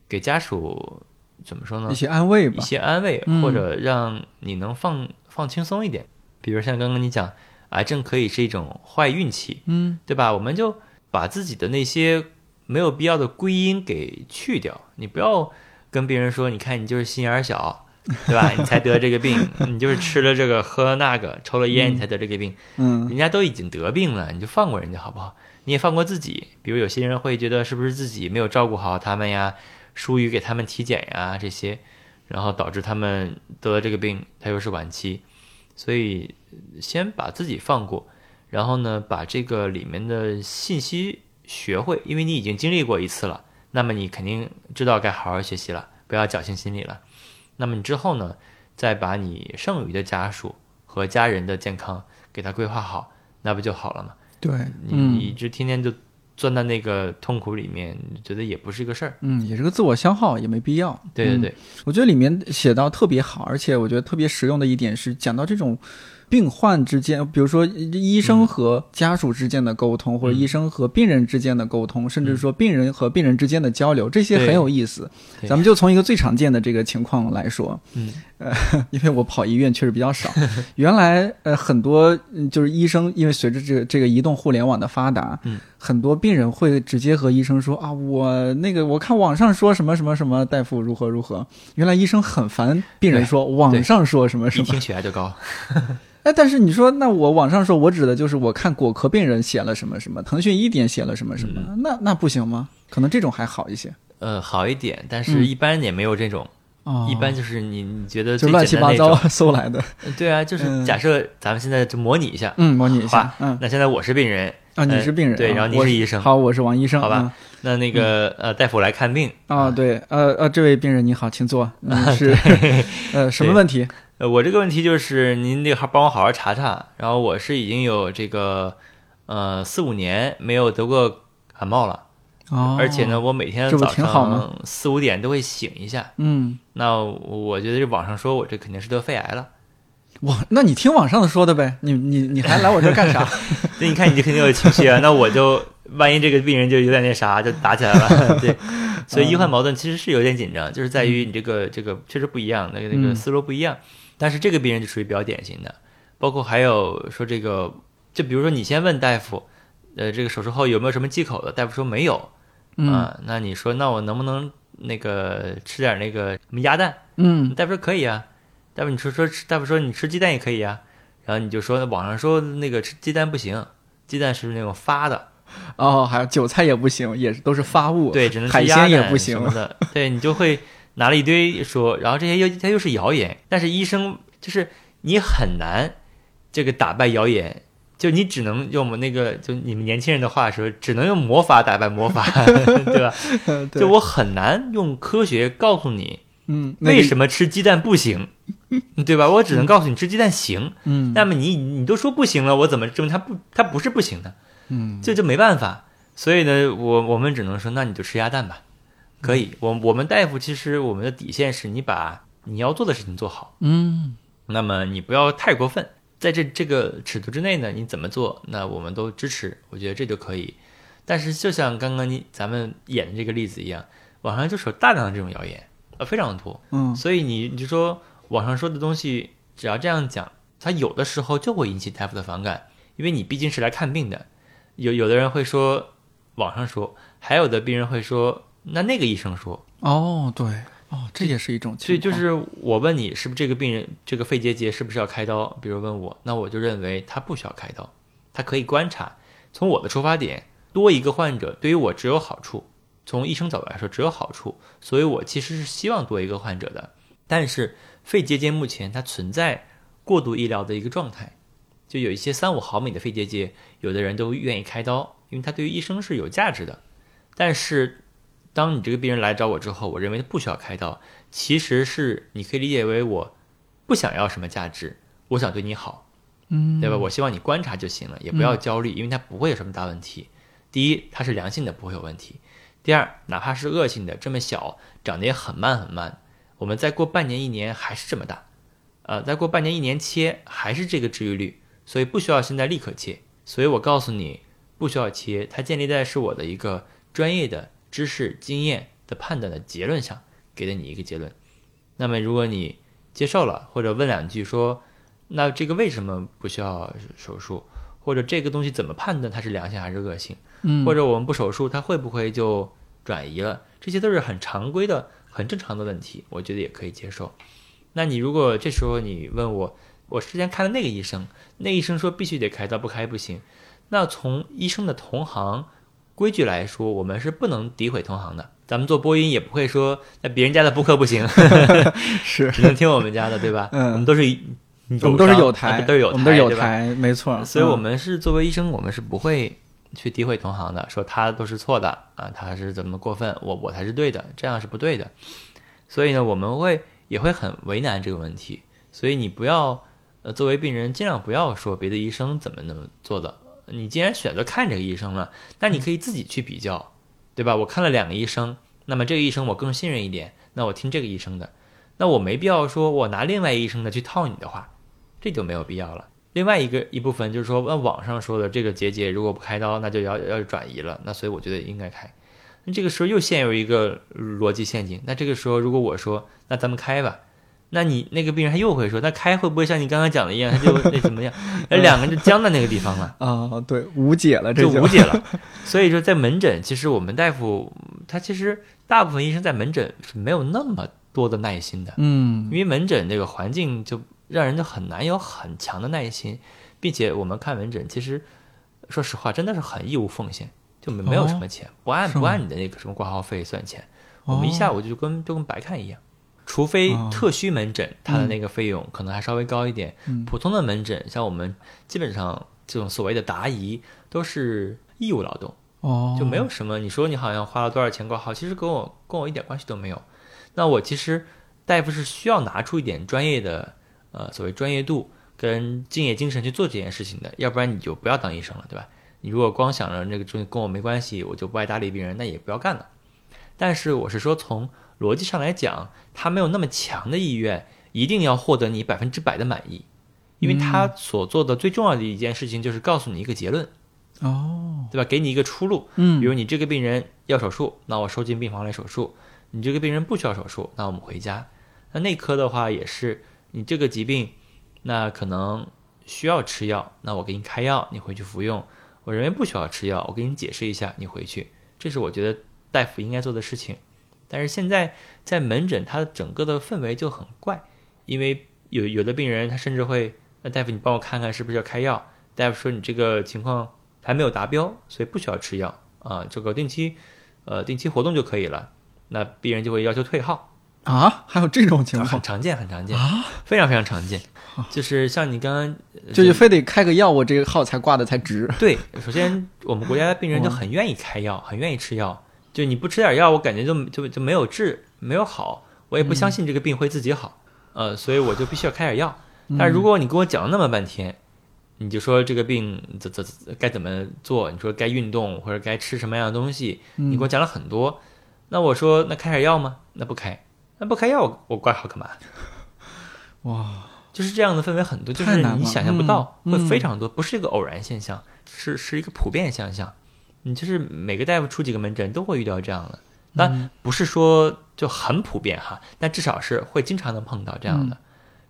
给家属怎么说呢一？些安慰吧一，些安慰，嗯或者让你能放放轻松一点。比如像刚刚你讲，癌症可以是一种坏运气，嗯对吧？我们就把自己的那些没有必要的归因给去掉。你不要跟别人说，你看你就是心眼儿小，对吧？你才得这个病，你就是吃了这个喝了那个，抽了烟，你才得这个病。嗯人家都已经得病了，你就放过人家好不好？你也放过自己。比如有些人会觉得是不是自己没有照顾好他们呀，疏于给他们体检呀这些，然后导致他们得了这个病，他又是晚期。所以呃先把自己放过，然后呢，把这个里面的信息学会，因为你已经经历过一次了，那么你肯定知道该好好学习了，不要侥幸心理了。那么你之后呢，再把你剩余的家属和家人的健康给他规划好，那不就好了吗？对，你一直天天就钻在那个痛苦里面，觉得也不是一个事儿。嗯，也是个自我消耗，也没必要。嗯对对对，我觉得里面写到特别好，而且我觉得特别实用的一点是讲到这种病患之间，比如说医生和家属之间的沟通，或者医生和病人之间的沟通，甚至说病人和病人之间的交流，这些很有意思。咱们就从一个最常见的这个情况来说，嗯呃，因为我跑医院确实比较少，原来呃很多嗯就是医生，因为随着这个这个移动互联网的发达，嗯，很多病人会直接和医生说啊，我那个我看网上说什么什么什么大夫如何如何，原来医生很烦病人说网上说什么什么，一听血压就高。哎，但是你说那我网上说我指的就是我看果壳病人写了什么什么，腾讯一点写了什么什么，那那不行吗？可能这种还好一些。呃，好一点，但嗯。是一般也没有这种，哦，一般就是你你觉得就乱七八糟搜来的，呃 对啊，就是嗯假设咱们现在就模拟一下，嗯，模拟一下，嗯那现在我是病人，啊，你呃是病人，对，啊然后您我是医生，好，我是王医生，好吧那那个呃大夫来看病嗯。啊，对，呃呃，这位病人你好，请坐。嗯，是，呃，什么问题？呃，我这个问题就是您得好帮我好好查查。然后我是已经有这个呃四五年没有得过感冒了，哦，而且呢，，我每天早上四五点都会醒一下。嗯，那我觉得这网上说我这肯定是得肺癌了。哇，那你听网上的说的呗，你你你还来我这儿干啥？那你看你就肯定有情绪啊，那我就万一这个病人就有点那啥，就打起来了。对，所以医患矛盾其实是有点紧张，就是在于你这个这个确实不一样，那个那个嗯思路不一样。但是这个病人就属于比较典型的，包括还有说这个，就比如说你先问大夫，呃，这个手术后有没有什么忌口的？大夫说没有，嗯。啊，那你说那我能不能那个吃点那个什么鸭蛋？嗯。大夫说可以啊，大夫你说说吃，大夫说你吃鸡蛋也可以啊，然后你就说网上说那个吃鸡蛋不行，鸡蛋是那种发的，哦，还有韭菜也不行，也是都是发物，对，只能吃海鸭蛋鲜也不行。什么的，对你就会拿了一堆说，然后这些又它又是谣言，但是医生就是你很难这个打败谣言。就你只能用我们那个，就你们年轻人的话说，只能用魔法打败魔法，对吧？对就我很难用科学告诉你嗯，为？什么吃鸡蛋不行，对吧？我只能告诉你吃鸡蛋行。嗯那么你你都说不行了，我怎么证明它不它不是不行的？嗯这就没办法。所以呢，我我们只能说，那你就吃鸭蛋吧，可以。我我们大夫其实我们的底线是你把你要做的事情做好，嗯那么你不要太过分，在这这个尺度之内呢，你怎么做，那我们都支持，我觉得这就可以。但是就像刚刚你咱们演的这个例子一样，网上就是有大量的这种谣言，呃，非常多。嗯所以你你就说网上说的东西，只要这样讲，它有的时候就会引起大夫的反感，因为你毕竟是来看病的。有有的人会说网上说，还有的病人会说，那那个医生说，哦，对，哦，这也是一种所以就是我问你是不是这个病人这个肺结节是不是要开刀？比如问我，那我就认为他不需要开刀，他可以观察。从我的出发点，多一个患者对于我只有好处，从医生角度来说只有好处，所以我其实是希望多一个患者的。但是肺结节目前它存在过度医疗的一个状态，就有一些三五毫米的肺结节，有的人都愿意开刀，因为它对于医生是有价值的。但是当你这个病人来找我之后，我认为他不需要开刀，其实是你可以理解为我不想要什么价值，我想对你好，嗯，对吧？我希望你观察就行了，也不要焦虑，因为它不会有什么大问题。第一，它是良性的，不会有问题；第二，哪怕是恶性的，这么小，长得也很慢很慢，我们再过半年一年还是这么大，呃，再过半年一年切还是这个治愈率，所以不需要现在立刻切。所以我告诉你，不需要切，它建立在是我的一个专业的知识、经验的判断的结论上给了你一个结论。那么如果你接受了，或者问两句说，那这个为什么不需要手术？或者这个东西怎么判断它是良性还是恶性？嗯，或者我们不手术，它会不会就转移了？这些都是很常规的、很正常的问题，我觉得也可以接受。那你如果这时候你问我，我之前看的那个医生，那医生说必须得开刀，不开不行。那从医生的同行规矩来说，我们是不能诋毁同行的。咱们做播音也不会说那别人家的播客不行，是，只能听我们家的，对吧？嗯我们都是我们都是有台，台，都是有我们都是有台，没错。所以，我嗯们是作为医生，我们是不会去诋毁同行的，说他都是错的啊，他是怎么过分，我我才是对的，这样是不对的。所以呢，我们会也会很为难这个问题。所以你不要，呃，作为病人，尽量不要说别的医生怎么那么做的。你既然选择看这个医生了，那你可以自己去比较，对吧？我看了两个医生，那么这个医生我更信任一点，那我听这个医生的。那我没必要说我拿另外医生的去套你的话，这就没有必要了。另外一个一部分就是说，那网上说的这个结节如果不开刀，那就要要转移了。那所以我觉得应该开。那这个时候又陷入一个逻辑陷阱。那这个时候如果我说，那咱们开吧，那你那个病人他又会说，那开会不会像你刚刚讲的一样，他就 那怎么样？那两个人就僵在那个地方了。啊，对，无解了，这就无解了。所以说，在门诊，其实我们大夫他其实大部分医生在门诊是没有那么多的耐心的，嗯因为门诊这个环境就让人就很难有很强的耐心，并且我们看门诊，其实说实话真的是很义务奉献，就没没有什么钱，不按不按你的那个什么挂号费算钱，哦我们一下午就跟就跟白看一样。除非哦特需门诊，它的那个费用可能还稍微高一点。嗯普通的门诊，像我们基本上这种所谓的答疑都是义务劳动，哦，就没有什么你说你好像花了多少钱挂号，其实跟我跟我一点关系都没有。那我其实大夫是需要拿出一点专业的呃所谓专业度跟敬业精神去做这件事情的，要不然你就不要当医生了，对吧？你如果光想着那个东西跟我没关系，我就不爱搭理病人，那也不要干了。但是我是说，从逻辑上来讲，他没有那么强的意愿，一定要获得你百分之百的满意，因为他所做的最重要的一件事情就是告诉你一个结论，哦，对吧？给你一个出路。嗯，比如你这个病人要手术，那我收进病房来手术；你这个病人不需要手术，那我们回家。那内科的话也是，你这个疾病，那可能需要吃药，那我给你开药，你回去服用。我认为不需要吃药，我给你解释一下，你回去。这是我觉得大夫应该做的事情。但是现在在门诊，它整个的氛围就很怪，因为有有的病人他甚至会，那大夫你帮我看看是不是要开药？大夫说你这个情况还没有达标，所以不需要吃药啊，这个定期，呃，定期活动就可以了。那病人就会要求退号，啊，还有这种情况，很常见，很常见啊，非常非常常见。就是像你刚刚，呃就是非得开个药，我这个号才挂的才值。对，首先我们国家的病人就很愿意开药，很愿意吃药。就你不吃点药，我感觉就就就没有治，没有好，我也不相信这个病会自己好。呃，所以我就必须要开点药。但是如果你跟我讲了那么半天，你就说这个病怎怎怎该怎么做，你说该运动或者该吃什么样的东西，你给我讲了很多。那我说那开点药吗？那不开，那不开药我我挂号干嘛？哇，就是这样的氛围很多，就是你想象不到，嗯会非常多，不是一个偶然现象，是是一个普遍现象。你就是每个大夫出几个门诊都会遇到这样的，那不是说就很普遍哈，但至少是会经常能碰到这样的，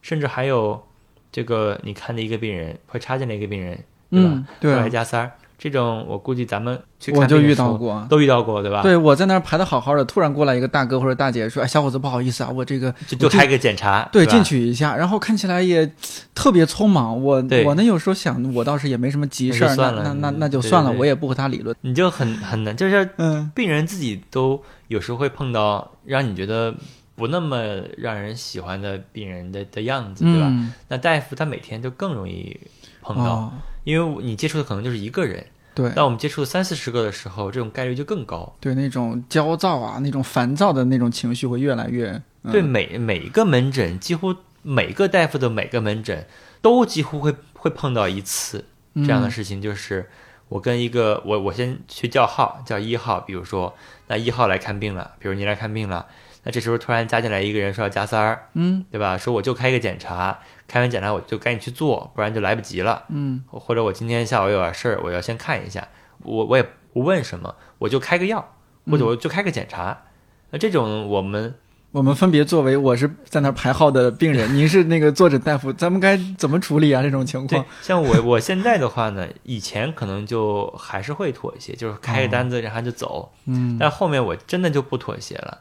甚至还有这个你看的一个病人会插进来一个病人，对吧？嗯，对啊。来啊，加塞儿，这种我估计咱们我就遇到过。都遇到过，对吧？对，我在那儿排的好好的，突然过来一个大哥或者大姐说：“哎，小伙子，不好意思啊，我这个就就开个检查，对进去一下，然后看起来也特别匆忙。我我呢有时候想，我倒是也没什么急事儿，那那那那那就算了，对我也不和他理论。你就很很难，就是嗯病人自己都有时候会碰到让你觉得不那么让人喜欢的病人的的样子，对吧？嗯，那大夫他每天就更容易碰到，哦，因为你接触的可能就是一个人，对。当我们接触三四十个的时候，这种概率就更高。对，那种焦躁啊，那种烦躁的那种情绪会越来越嗯。对每每一个门诊，几乎每个大夫的每个门诊都几乎会会碰到一次这样的事情，就是我跟一个我我先去叫号，叫一号，比如说那一号来看病了，比如你来看病了，那这时候突然加进来一个人说要加三儿，嗯。对吧？说我就开一个检查，开完检查我就赶紧去做，不然就来不及了。嗯或者我今天下午有点事儿，我要先看一下，我我也不问什么，我就开个药，或者我就开个检查。那这种我们我们分别作为我是在那儿排号的病人，您是那个坐诊大夫，咱们该怎么处理啊？这种情况，像我我现在的话呢，以前可能就还是会妥协，就是开个单子然后就走，嗯但后面我真的就不妥协了，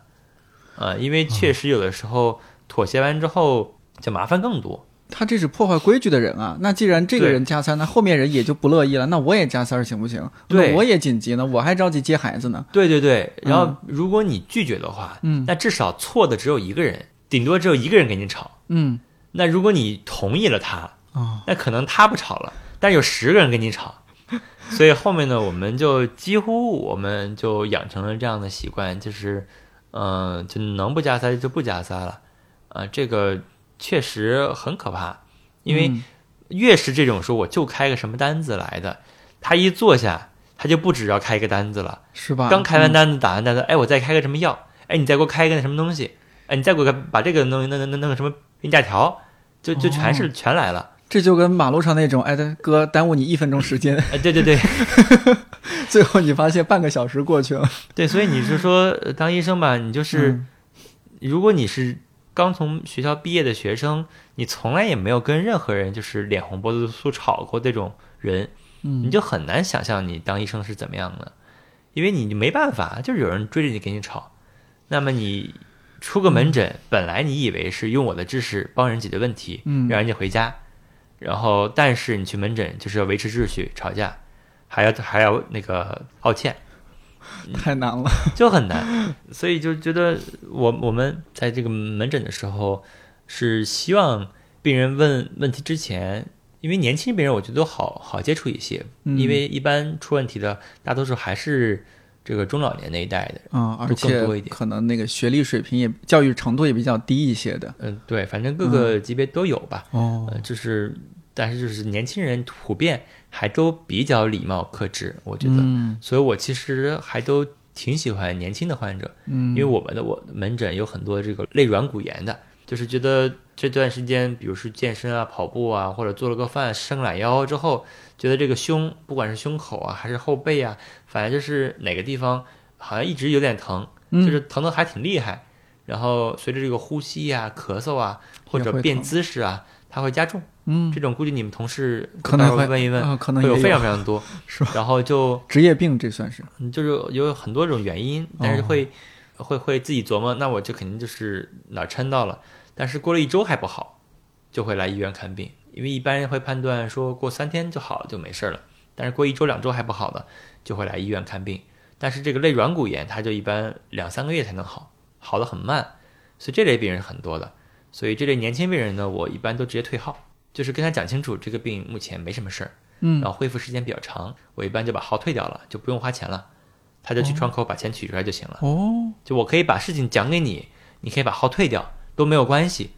啊、因为确实有的时候妥协完之后就麻烦更多。他这是破坏规矩的人啊！那既然这个人加三，那后面人也就不乐意了。那我也加三儿行不行？对那我也紧急呢，我还着急接孩子呢。对对对，然后如果你拒绝的话，嗯那至少错的只有一个人，顶多只有一个人跟你吵。嗯那如果你同意了他，哦那可能他不吵了，但有十个人跟你吵，所以后面呢，我们就几乎我们就养成了这样的习惯，就是，嗯、就能不加塞就不加塞了，啊、这个确实很可怕，因为嗯。越是这种说我就开个什么单子来的，他一坐下，他就不止要开一个单子了，是吧？刚开完嗯单子打完单子，哎，我再开个什么药，哎，你再给我开一个那什么东西，哎，你再给我把这个弄弄弄弄个什么病假条，就就全是、全来了。这就跟马路上那种，哎，哥耽误你一分钟时间，哎，对对对。最后你发现半个小时过去了。对，所以你是说呃当医生吧，你就是、嗯。如果你是刚从学校毕业的学生，你从来也没有跟任何人就是脸红脖子粗吵过这种人，嗯。你就很难想象你当医生是怎么样的，因为你没办法，就是有人追着你给你吵。那么你出个门诊，本来你以为是用我的知识帮人解决问题，嗯。让人家回家，然后但是你去门诊就是要维持秩序，吵架，还要还要那个道歉，太难了。就很难，所以就觉得我我们在这个门诊的时候，是希望病人问问题之前，因为年轻病人我觉得都好好接触一些，嗯因为一般出问题的大多数还是这个中老年那一代的，啊、而且可能那个学历水平也、教育程度也比较低一些的。嗯，对，反正各个级别都有吧，哦呃，就是但是就是年轻人普遍还都比较礼貌克制，我觉得，嗯所以我其实还都挺喜欢年轻的患者。嗯，因为我们的我门诊有很多这个肋软骨炎的，就是觉得这段时间，比如是健身啊、跑步啊，或者做了个饭、伸懒腰之后，觉得这个胸，不管是胸口啊还是后背啊，反正就是哪个地方好像一直有点疼，嗯就是疼的还挺厉害。然后随着这个呼吸啊、咳嗽啊，或者变姿势啊，它会加重。嗯这种估计你们同事可能会问一问，啊可能也会有非常非常多。是吧？然后就职业病这算是嗯，就是有很多种原因，但是哦会、会会自己琢磨，那我就肯定就是哪儿抻到了，但是过了一周还不好，就会来医院看病，因为一般人会判断说过三天就好就没事儿了，但是过一周两周还不好的，就会来医院看病。但是这个肋软骨炎，它就一般两三个月才能好，好的很慢，所以这类病人很多的。所以这类年轻病人呢，我一般都直接退号，就是跟他讲清楚这个病目前没什么事儿，嗯然后恢复时间比较长，我一般就把号退掉了，就不用花钱了，他就去窗口把钱取出来就行了。哦就我可以把事情讲给你，你可以把号退掉，都没有关系。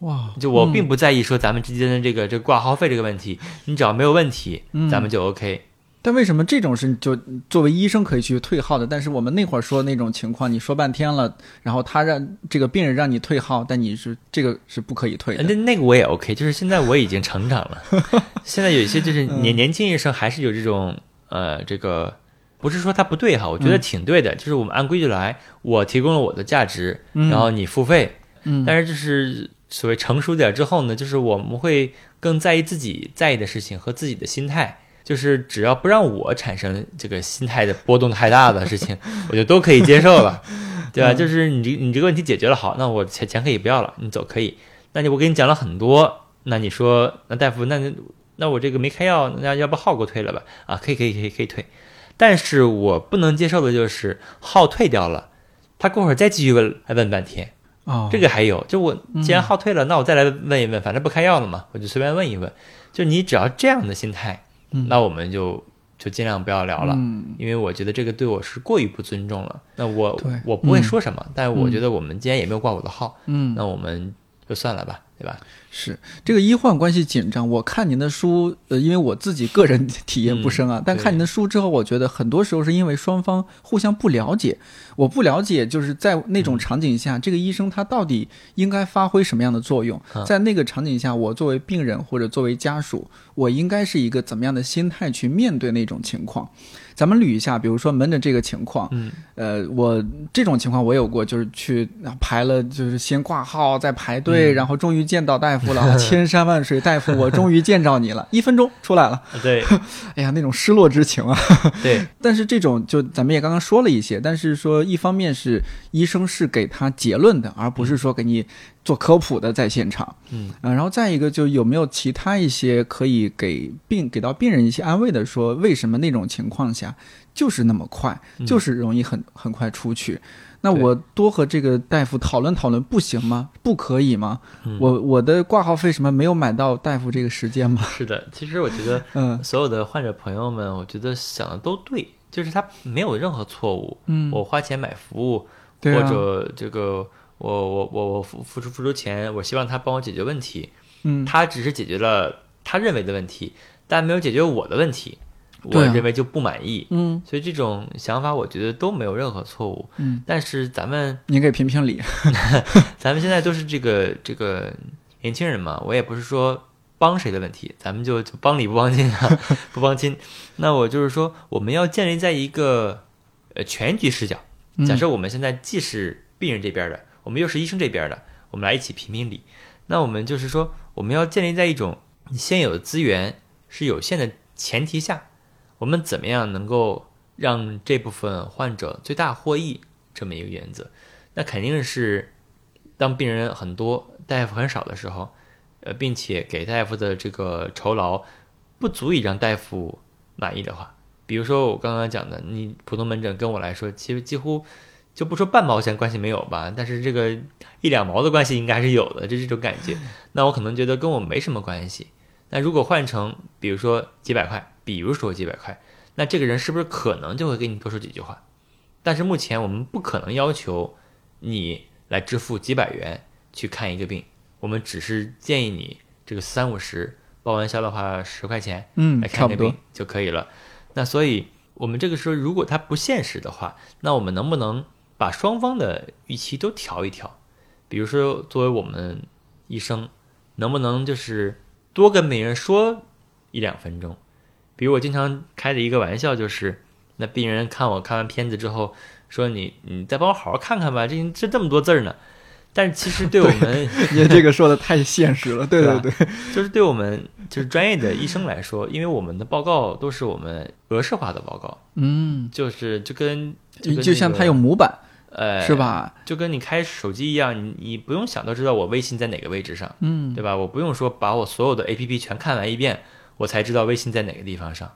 哇，就我嗯并不在意说咱们之间的这个这个挂号费这个问题，你只要没有问题，嗯咱们就 OK。但为什么这种是就作为医生可以去退号的？但是我们那会儿说那种情况，你说半天了，然后他让这个病人让你退号，但你是这个是不可以退那那个我也 OK，就是现在我已经成长了，现在有一些就是嗯年年轻医生还是有这种呃这个。不是说他不对哈，我觉得嗯挺对的，就是我们按规矩来，我提供了我的价值，嗯。然后你付费，嗯，但是就是所谓成熟点之后呢，就是我们会更在意自己在意的事情和自己的心态，就是只要不让我产生这个心态的波动太大的事情，我就都可以接受了，对吧？嗯就是你这你这个问题解决了，好，那我钱钱可以不要了，你走可以。那你我给你讲了很多，那你说那大夫，那那我这个没开药，那要不号给我退了吧？啊，可以可以可以可以退，但是我不能接受的就是号退掉了，他过会儿再继续问，还问半天。哦，这个还有，就我既然号退了，那我再来问一问，反正不开药了嘛，我就随便问一问。就你只要这样的心态，嗯。那我们就就尽量不要聊了，嗯。因为我觉得这个对我是过于不尊重了。那我我不会嗯。说什么，但我觉得我们既然也没有挂我的号，嗯。那我们就算了吧。对吧？是这个医患关系紧张。我看您的书，呃，因为我自己个人体验不深啊，但看您的书之后，我觉得很多时候是因为双方互相不了解。我不了解，就是在那种场景下，这个医生他到底应该发挥什么样的作用？啊在那个场景下，我作为病人或者作为家属，我应该是一个怎么样的心态去面对那种情况？咱们捋一下，比如说门诊这个情况，嗯，呃，我这种情况我有过，就是去啊排了，就是先挂号，再排队，然后终于见到大夫了，啊 千山万水，大夫，我终于见着你了，一分钟出来了，对。哎呀，那种失落之情啊！对，但是这种就咱们也刚刚说了一些，但是说一方面是医生是给他结论的，而不是说给你做科普的在现场，嗯啊，然后再一个就有没有其他一些可以给病给到病人一些安慰的，说为什么那种情况下就是那么快，嗯就是容易很很快出去。那我多和这个大夫讨论讨论，不行吗？不可以吗？嗯我我的挂号费什么没有买到大夫这个时间吗？是的。其实我觉得 嗯所有的患者朋友们，我觉得想的都对，就是他没有任何错误。嗯，我花钱买服务，或者这个我我我我付付出付出钱，我希望他帮我解决问题，嗯他只是解决了他认为的问题，但没有解决我的问题，我认为就不满意。嗯所以这种想法，我觉得都没有任何错误。嗯，但是咱们您给评评理。咱们现在都是这个这个年轻人嘛，我也不是说帮谁的问题，咱们就就帮理不帮亲啊，不帮亲。那我就是说，我们要建立在一个呃全局视角。嗯假设我们现在既是病人这边的，我们又是医生这边的，我们来一起评评理。那我们就是说，我们要建立在一种现有的资源是有限的前提下，我们怎么样能够让这部分患者最大获益这么一个原则。那肯定是当病人很多，大夫很少的时候，呃，并且给大夫的这个酬劳不足以让大夫满意的话，比如说我刚刚讲的，你普通门诊跟我来说，其实几乎就不说半毛钱关系没有吧，但是这个一两毛的关系应该是有的，就这种感觉。那我可能觉得跟我没什么关系。那如果换成比如说几百块，比如说几百块，那这个人是不是可能就会给你多说几句话？但是目前我们不可能要求你来支付几百元去看一个病，我们只是建议你这个三五十报完销的话十块钱，嗯，来看个病。就可以了。那所以，我们这个时候如果它不现实的话，那我们能不能把双方的预期都调一调？比如说，作为我们医生，能不能就是多跟病人说一两分钟？比如我经常开的一个玩笑就是，那病人看我看完片子之后说你你再帮我好好看看吧，这这这么多字儿呢。但是其实对我们您 这个说的太现实了，对对吧对对，就是对我们就是专业的医生来说，因为我们的报告都是我们格式化的报告，嗯，就是就跟就跟、那个就像它有模板呃是？吧？就跟你开手机一样，你你不用想都知道我微信在哪个位置上，嗯，对吧？我不用说把我所有的 APP 全看完一遍，我才知道微信在哪个地方上。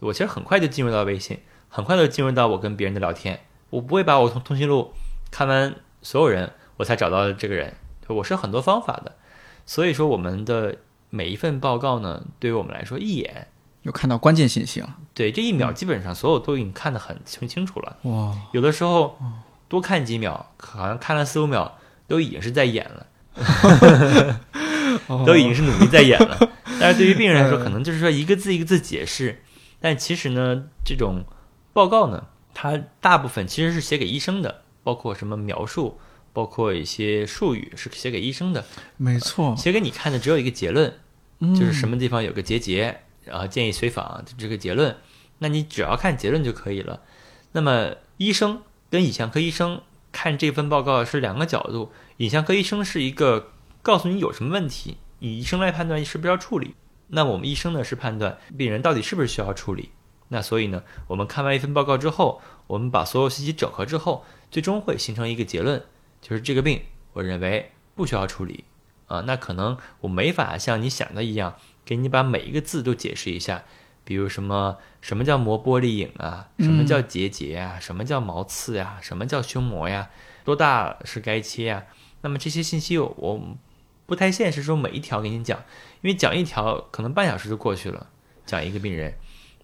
我其实很快就进入到微信，很快就进入到我跟别人的聊天。我不会把我通通讯录看完所有人，我才找到这个人。我是很多方法的，所以说我们的每一份报告呢，对于我们来说，一眼又看到关键信息了，对这一秒基本上所有都已经看得很清清楚了。哇，有的时候多看几秒，好像看了四五秒，都已经是在演了。都已经是努力在演了。但是对于病人来说，可能就是说一个字一个字解释，但其实呢，这种报告呢，它大部分其实是写给医生的，包括什么描述，包括一些术语是写给医生的，没错，写给你看的只有一个结论，嗯就是什么地方有个结节，然后建议随访这个结论，那你只要看结论就可以了。那么医生跟影像科医生看这份报告是两个角度，影像科医生是一个告诉你有什么问题，以医生来判断是不是要处理。那我们医生呢是判断病人到底是不是需要处理。那所以呢，我们看完一份报告之后，我们把所有信息整合之后，最终会形成一个结论，就是这个病我认为不需要处理啊。那可能我没法像你想的一样，给你把每一个字都解释一下，比如什么什么叫磨玻璃影啊，什么叫结节啊，什么叫毛刺呀、什么叫胸膜呀，多大是该切呀？那么这些信息我我不太现实说每一条给你讲，因为讲一条可能半小时就过去了，讲一个病人。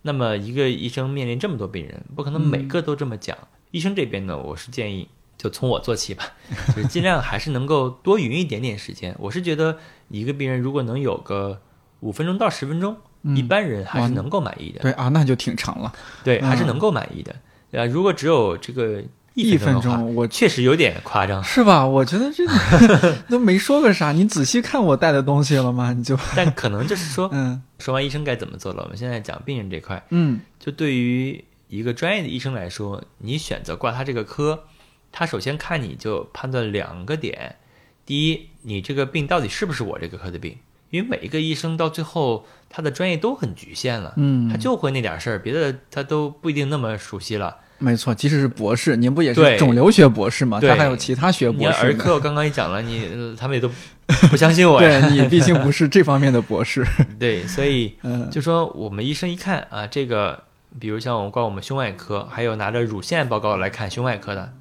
那么一个医生面临这么多病人，不可能每个都这么讲。医生这边呢，我是建议就从我做起吧，就是尽量还是能够多匀一点点时间。我是觉得一个病人如果能有个五分钟到十分钟，嗯一般人还是能够满意的。对啊，那就挺长了，对，还是嗯能够满意的。呃，如果只有这个一分钟我确实有点夸张。是吧？我觉得这 都没说个啥，你仔细看我带的东西了吗？你就 但可能就是说，嗯说完医生该怎么做了，我们现在讲病人这块。嗯就对于一个专业的医生来说，你选择挂他这个科，他首先看你就判断两个点：第一，你这个病到底是不是我这个科的病？因为每一个医生到最后他的专业都很局限了，嗯，他就会那点事儿，别的他都不一定那么熟悉了。没错，即使是博士，您不也是肿瘤学博士吗？他还有其他学博士儿科，我刚刚也讲了，你呃他们也都不相信我呀。对你毕竟不是这方面的博士，对，所以 嗯，就说我们医生一看啊，这个，比如像我们挂我们胸外科，还有拿着乳腺报告来看胸外科的，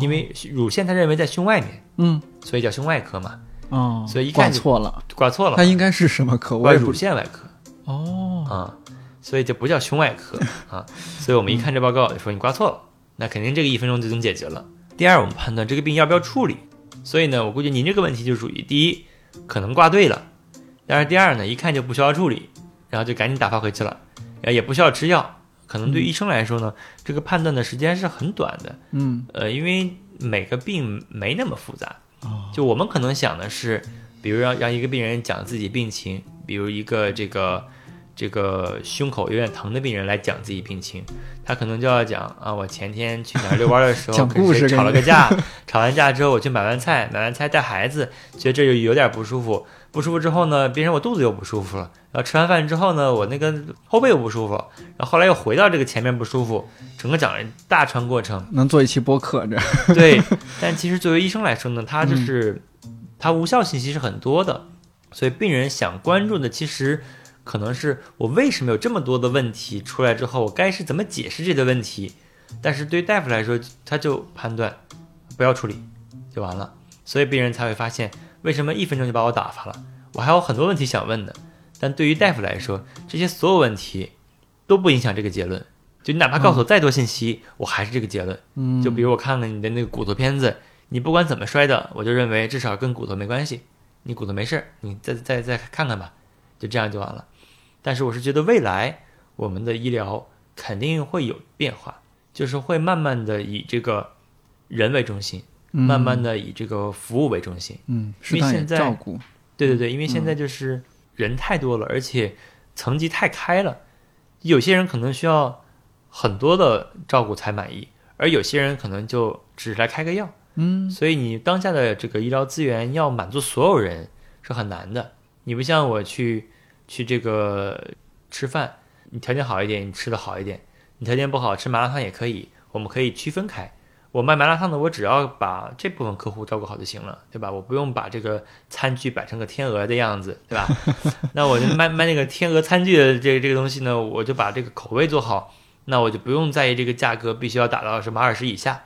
因为乳腺他认为在胸外面，嗯。所以叫胸外科嘛，哦，所以一看就错了，挂错了它，应该是什么科？我挂乳腺外科哦，啊，所以就不叫胸外科 啊，所以我们一看这报告就说你挂错了，那肯定这个一分钟就能解决了。第二，我们判断这个病要不要处理，所以呢，我估计您这个问题就属于第一，可能挂对了，但是第二呢，一看就不需要处理，然后就赶紧打发回去了，然后也不需要吃药，可能对医生来说呢，这个判断的时间是很短的，嗯。呃，因为每个病没那么复杂，哦。就我们可能想的是，比如让让一个病人讲自己病情，比如一个这个这个胸口有点疼的病人来讲自己病情，他可能就要讲啊，我前天去哪儿遛弯的时候 讲跟谁故事吵了个架，吵完架之后我去买完菜，买完菜带孩子，觉得这就有点不舒服，不舒服之后呢，变成我肚子又不舒服了，然后吃完饭之后呢，我那个后背又不舒服，然后后来又回到这个前面不舒服，整个讲了一大串过程。能做一期播客这，对，但其实作为医生来说呢，他就是、他无效信息是很多的，所以病人想关注的其实可能是我为什么有这么多的问题出来之后，我该是怎么解释这个问题。但是对大夫来说，他就判断不要处理就完了，所以病人才会发现为什么一分钟就把我打发了，我还有很多问题想问的。但对于大夫来说，这些所有问题都不影响这个结论。就你哪怕告诉我再多信息，我还是这个结论。嗯，就比如我看了你的那个骨头片子，你不管怎么摔的，我就认为至少跟骨头没关系，你骨头没事儿，你再再再看看吧，就这样就完了。但是我是觉得未来我们的医疗肯定会有变化，就是会慢慢的以这个人为中心，慢慢的的以这个服务为中心。嗯，适当也因为现在照顾，对对对，因为现在就是人太多了，而且层级太开了，有些人可能需要很多的照顾才满意，而有些人可能就只是来开个药。嗯所以你当下的这个医疗资源要满足所有人是很难的。你不像我去去这个吃饭，你条件好一点，你吃的好一点；你条件不好，吃麻辣烫也可以，我们可以区分开。我卖麻辣烫的，我只要把这部分客户照顾好就行了，对吧？我不用把这个餐具摆成个天鹅的样子，对吧？那我就卖卖那个天鹅餐具的这个这个东西呢，我就把这个口味做好，那我就不用在意这个价格必须要打到什么二十以下，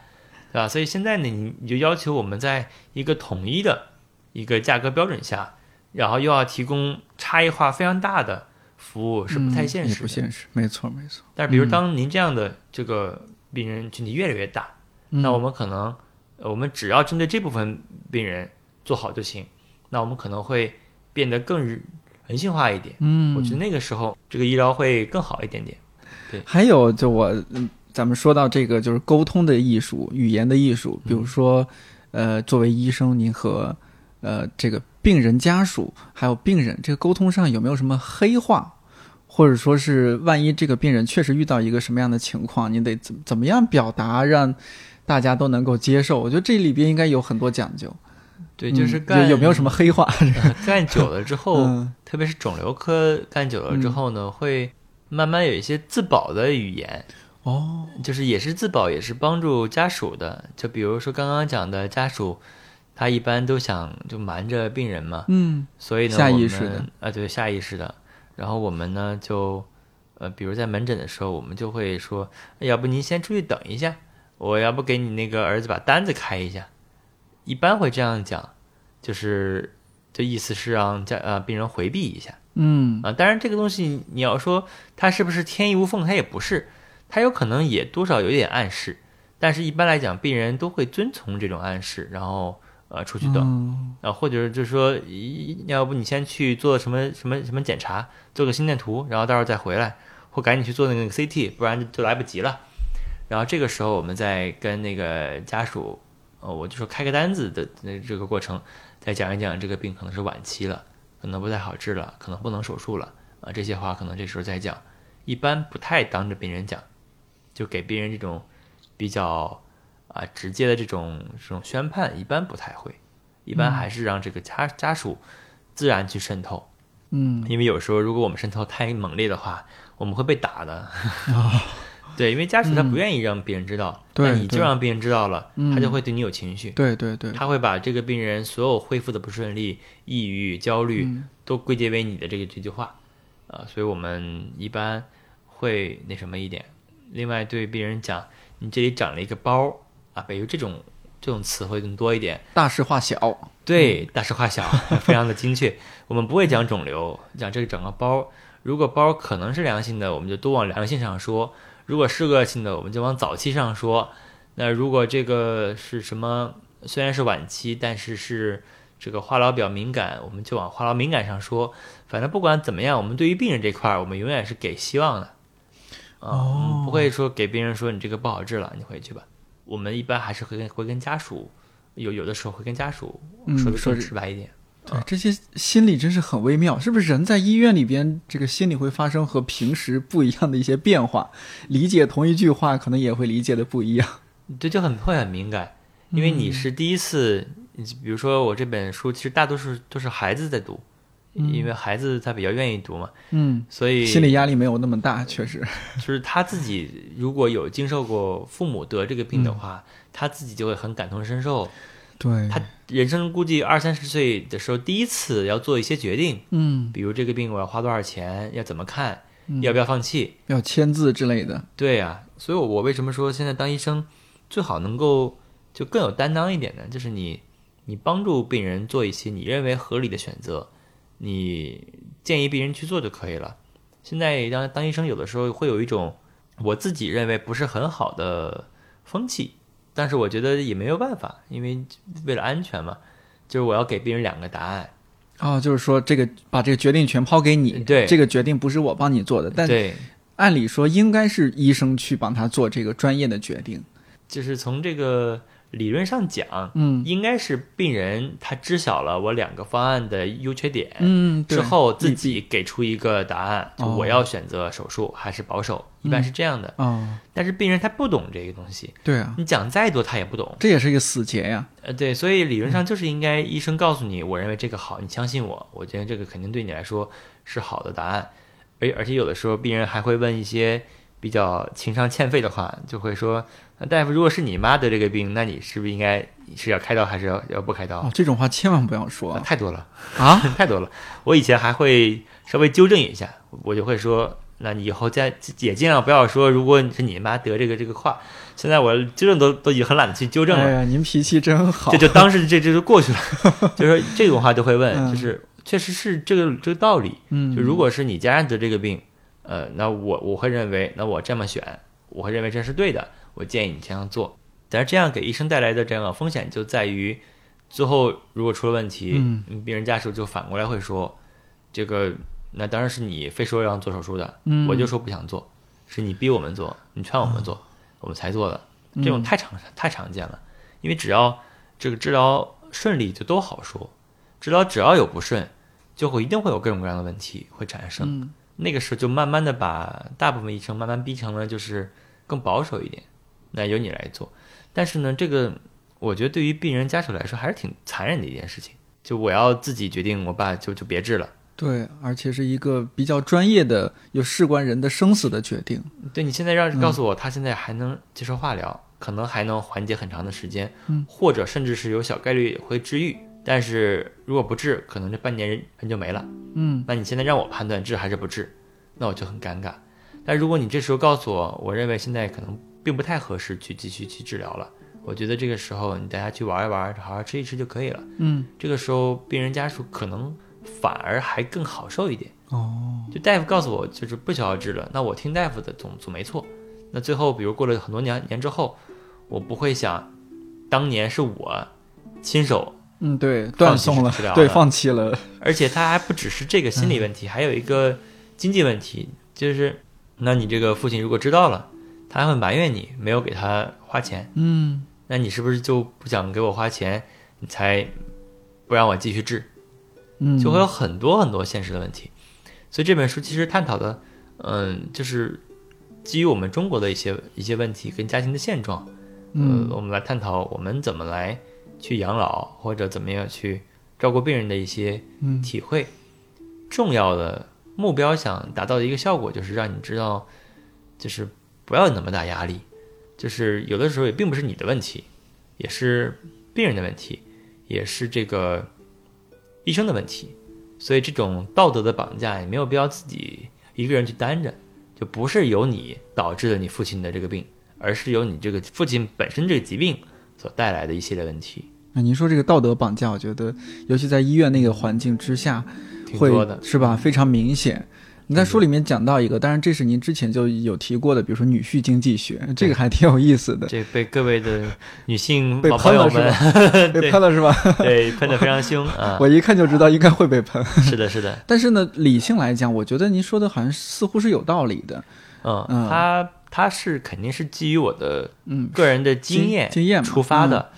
对吧？所以现在呢，你你就要求我们在一个统一的一个价格标准下，然后又要提供差异化非常大的服务，是不太现实的。不现实，没错没错。但是，比如嗯当您这样的这个病人群体越来越大，那嗯我们可能，呃我们只要针对这部分病人做好就行。那我们可能会变得更人性化一点。嗯，我觉得那个时候这个医疗会更好一点点。对还有，就我，嗯咱们说到这个，就是沟通的艺术、语言的艺术。比如说，呃，作为医生，您和呃这个病人家属还有病人这个沟通上有没有什么黑话，或者说是万一这个病人确实遇到一个什么样的情况，你得怎怎么样表达，让大家都能够接受？我觉得这里边应该有很多讲究。对，嗯就是干、有有没有什么黑话？干久了之后，嗯特别是肿瘤科干久了之后呢，会慢慢有一些自保的语言，哦，就是也是自保，也是帮助家属的。就比如说刚刚讲的家属，他一般都想就瞒着病人嘛，嗯所以呢，下我们意识的啊，对，下意识的。然后我们呢就，呃，比如在门诊的时候，我们就会说，哎要不您先出去等一下，我要不给你那个儿子把单子开一下。一般会这样讲，就是这意思是让家呃病人回避一下嗯啊。当然这个东西你要说他是不是天衣无缝，他也不是，他有可能也多少有点暗示。但是一般来讲，病人都会遵从这种暗示，然后呃出去等。嗯啊，或者就是说，一要不你先去做什么什么什么检查，做个心电图，然后到时候再回来，或赶紧去做那个 CT，不然就就来不及了。然后这个时候，我们再跟那个家属，呃，我就说开个单子的那这个过程，再讲一讲这个病可能是晚期了，可能不太好治了，可能不能手术了啊，这些话可能这时候再讲，一般不太当着病人讲，就给病人这种比较啊直接的这种这种宣判，一般不太会。一般还是让这个家家属自然去渗透，嗯因为有时候如果我们渗透太猛烈的话，我们会被打的。对，因为家属他不愿意让别人知道，对那你就让别人知道了，嗯他就会对你有情绪，对对对，他会把这个病人所有恢复的不顺利、抑郁、焦虑嗯都归结为你的这个这句话，啊、所以我们一般会那什么一点。另外，对病人讲，你这里长了一个包啊，比如这种这种词会更多一点。大事化小，对，大事化小，非常的精确。我们不会讲肿瘤，讲这个整个包。如果包可能是良性的，我们就多往良性上说；如果是恶性的，我们就往早期上说。那如果这个是什么，虽然是晚期，但是是这个化疗比较敏感，我们就往化疗敏感上说。反正不管怎么样，我们对于病人这块儿，我们永远是给希望的。啊、我们不会说给病人说你这个不好治了，你回去吧。我们一般还是会跟会跟家属，有有的时候会跟家属嗯说的更说是直白一点。对，这些心理真是很微妙，是不是？人在医院里边，这个心理会发生和平时不一样的一些变化，理解同一句话，可能也会理解的不一样。这，就很会很敏感，因为你是第一次，你比如说我这本书，其实大多数都是孩子在读，因为孩子他比较愿意读嘛，嗯，所以心理压力没有那么大，确实。就是他自己如果有经受过父母得这个病的话，他自己就会很感同身受。对，他人生估计二三十岁的时候，第一次要做一些决定，嗯，比如这个病我要花多少钱，要怎么看，要不要放弃，要签字之类的。对呀、所以我我为什么说现在当医生最好能够就更有担当一点呢？就是你你帮助病人做一些你认为合理的选择，你建议病人去做就可以了。现在当当医生有的时候会有一种我自己认为不是很好的风气，但是我觉得也没有办法，因为为了安全嘛，就是我要给病人两个答案。哦，就是说这个把这个决定权抛给你，对这个决定不是我帮你做的，但对，按理说应该是医生去帮他做这个专业的决定。就是从这个理论上讲，嗯应该是病人他知晓了我两个方案的优缺点，嗯，之后自己给出一个答案，就哦我要选择手术还是保守，一般是这样的。哦，但是病人他不懂这个东西，对啊，你讲再多他也不懂。这也是一个死结呀。呃，对，所以理论上就是应该医生告诉你，我认为这个好，你相信我，我觉得这个肯定对你来说是好的答案。而而且有的时候病人还会问一些比较情商欠费的话，就会说，那大夫，如果是你妈得这个病，那你是不是应该是要开刀还是要要不开刀？哦，这种话千万不要说啊太多了。啊！太多了。我以前还会稍微纠正一下，我就会说，那你以后再也尽量不要说，如果是你妈得这个这个话。现在我纠正都都已经很懒得去纠正了，哎呀，您脾气真好这。就当时这这就过去了。就是这种话就会问，嗯就是确实是这个这个道理。嗯，就如果是你家人得这个病，呃，那我我会认为，那我这么选，我会认为这是对的，我建议你这样做。但是这样给医生带来的这样的风险就在于，最后如果出了问题，嗯病人家属就反过来会说，这个那当然是你非说要做手术的，嗯我就说不想做，是你逼我们做，你劝我们做，我们才做的。这种太常太常见了，因为只要这个治疗顺利就都好说，治疗只要有不顺，就会一定会有各种各样的问题会产生。嗯那个时候就慢慢的把大部分医生慢慢逼成了就是更保守一点，那由你来做。但是呢，这个我觉得对于病人家属来说还是挺残忍的一件事情。就我要自己决定，我爸就就别治了。对，而且是一个比较专业的、有事关人的生死的决定。对你现在让告诉我，他现在还能接受化疗，可能还能缓解很长的时间，嗯或者甚至是有小概率会治愈。但是如果不治，可能这半年人人就没了。嗯那你现在让我判断治还是不治，那我就很尴尬。但如果你这时候告诉我，我认为现在可能并不太合适去继续去治疗了，我觉得这个时候你大家去玩一玩，好好吃一吃就可以了。嗯，这个时候病人家属可能反而还更好受一点。哦，就大夫告诉我就是不需要治了，那我听大夫的总总没错。那最后比如过了很多年年之后，我不会想当年是我亲手，嗯，对，断送了对，放弃了，而且他还不只是这个心理问题，还有一个经济问题，就是那你这个父亲如果知道了，他还会埋怨你没有给他花钱，嗯那你是不是就不想给我花钱，你才不让我继续治？嗯，就会有很多很多现实的问题。所以这本书其实探讨的，嗯，就是基于我们中国的一些一些问题跟家庭的现状，嗯呃，我们来探讨我们怎么来去养老，或者怎么样去照顾病人的一些嗯体会。重要的目标想达到的一个效果，就是让你知道，就是不要有那么大压力，就是有的时候也并不是你的问题，也是病人的问题，也是这个医生的问题。所以这种道德的绑架也没有必要自己一个人去担着，就不是由你导致了你父亲的这个病，而是由你这个父亲本身这个疾病所带来的一系列问题，那您说这个道德绑架，我觉得尤其在医院那个环境之下，会挺多的。是吧？非常明显。你在书里面讲到一个，当然这是您之前就有提过的，比如说女婿经济学，这个还挺有意思的。这被各位的女性 朋友喷了是们 被喷了是吧？对喷的非常凶啊！我一看就知道应该会被喷。是的，是的，但是呢，理性来讲，我觉得您说的好像似乎是有道理的。嗯，嗯他他是肯定是基于我的嗯，个人的经验经验出发的，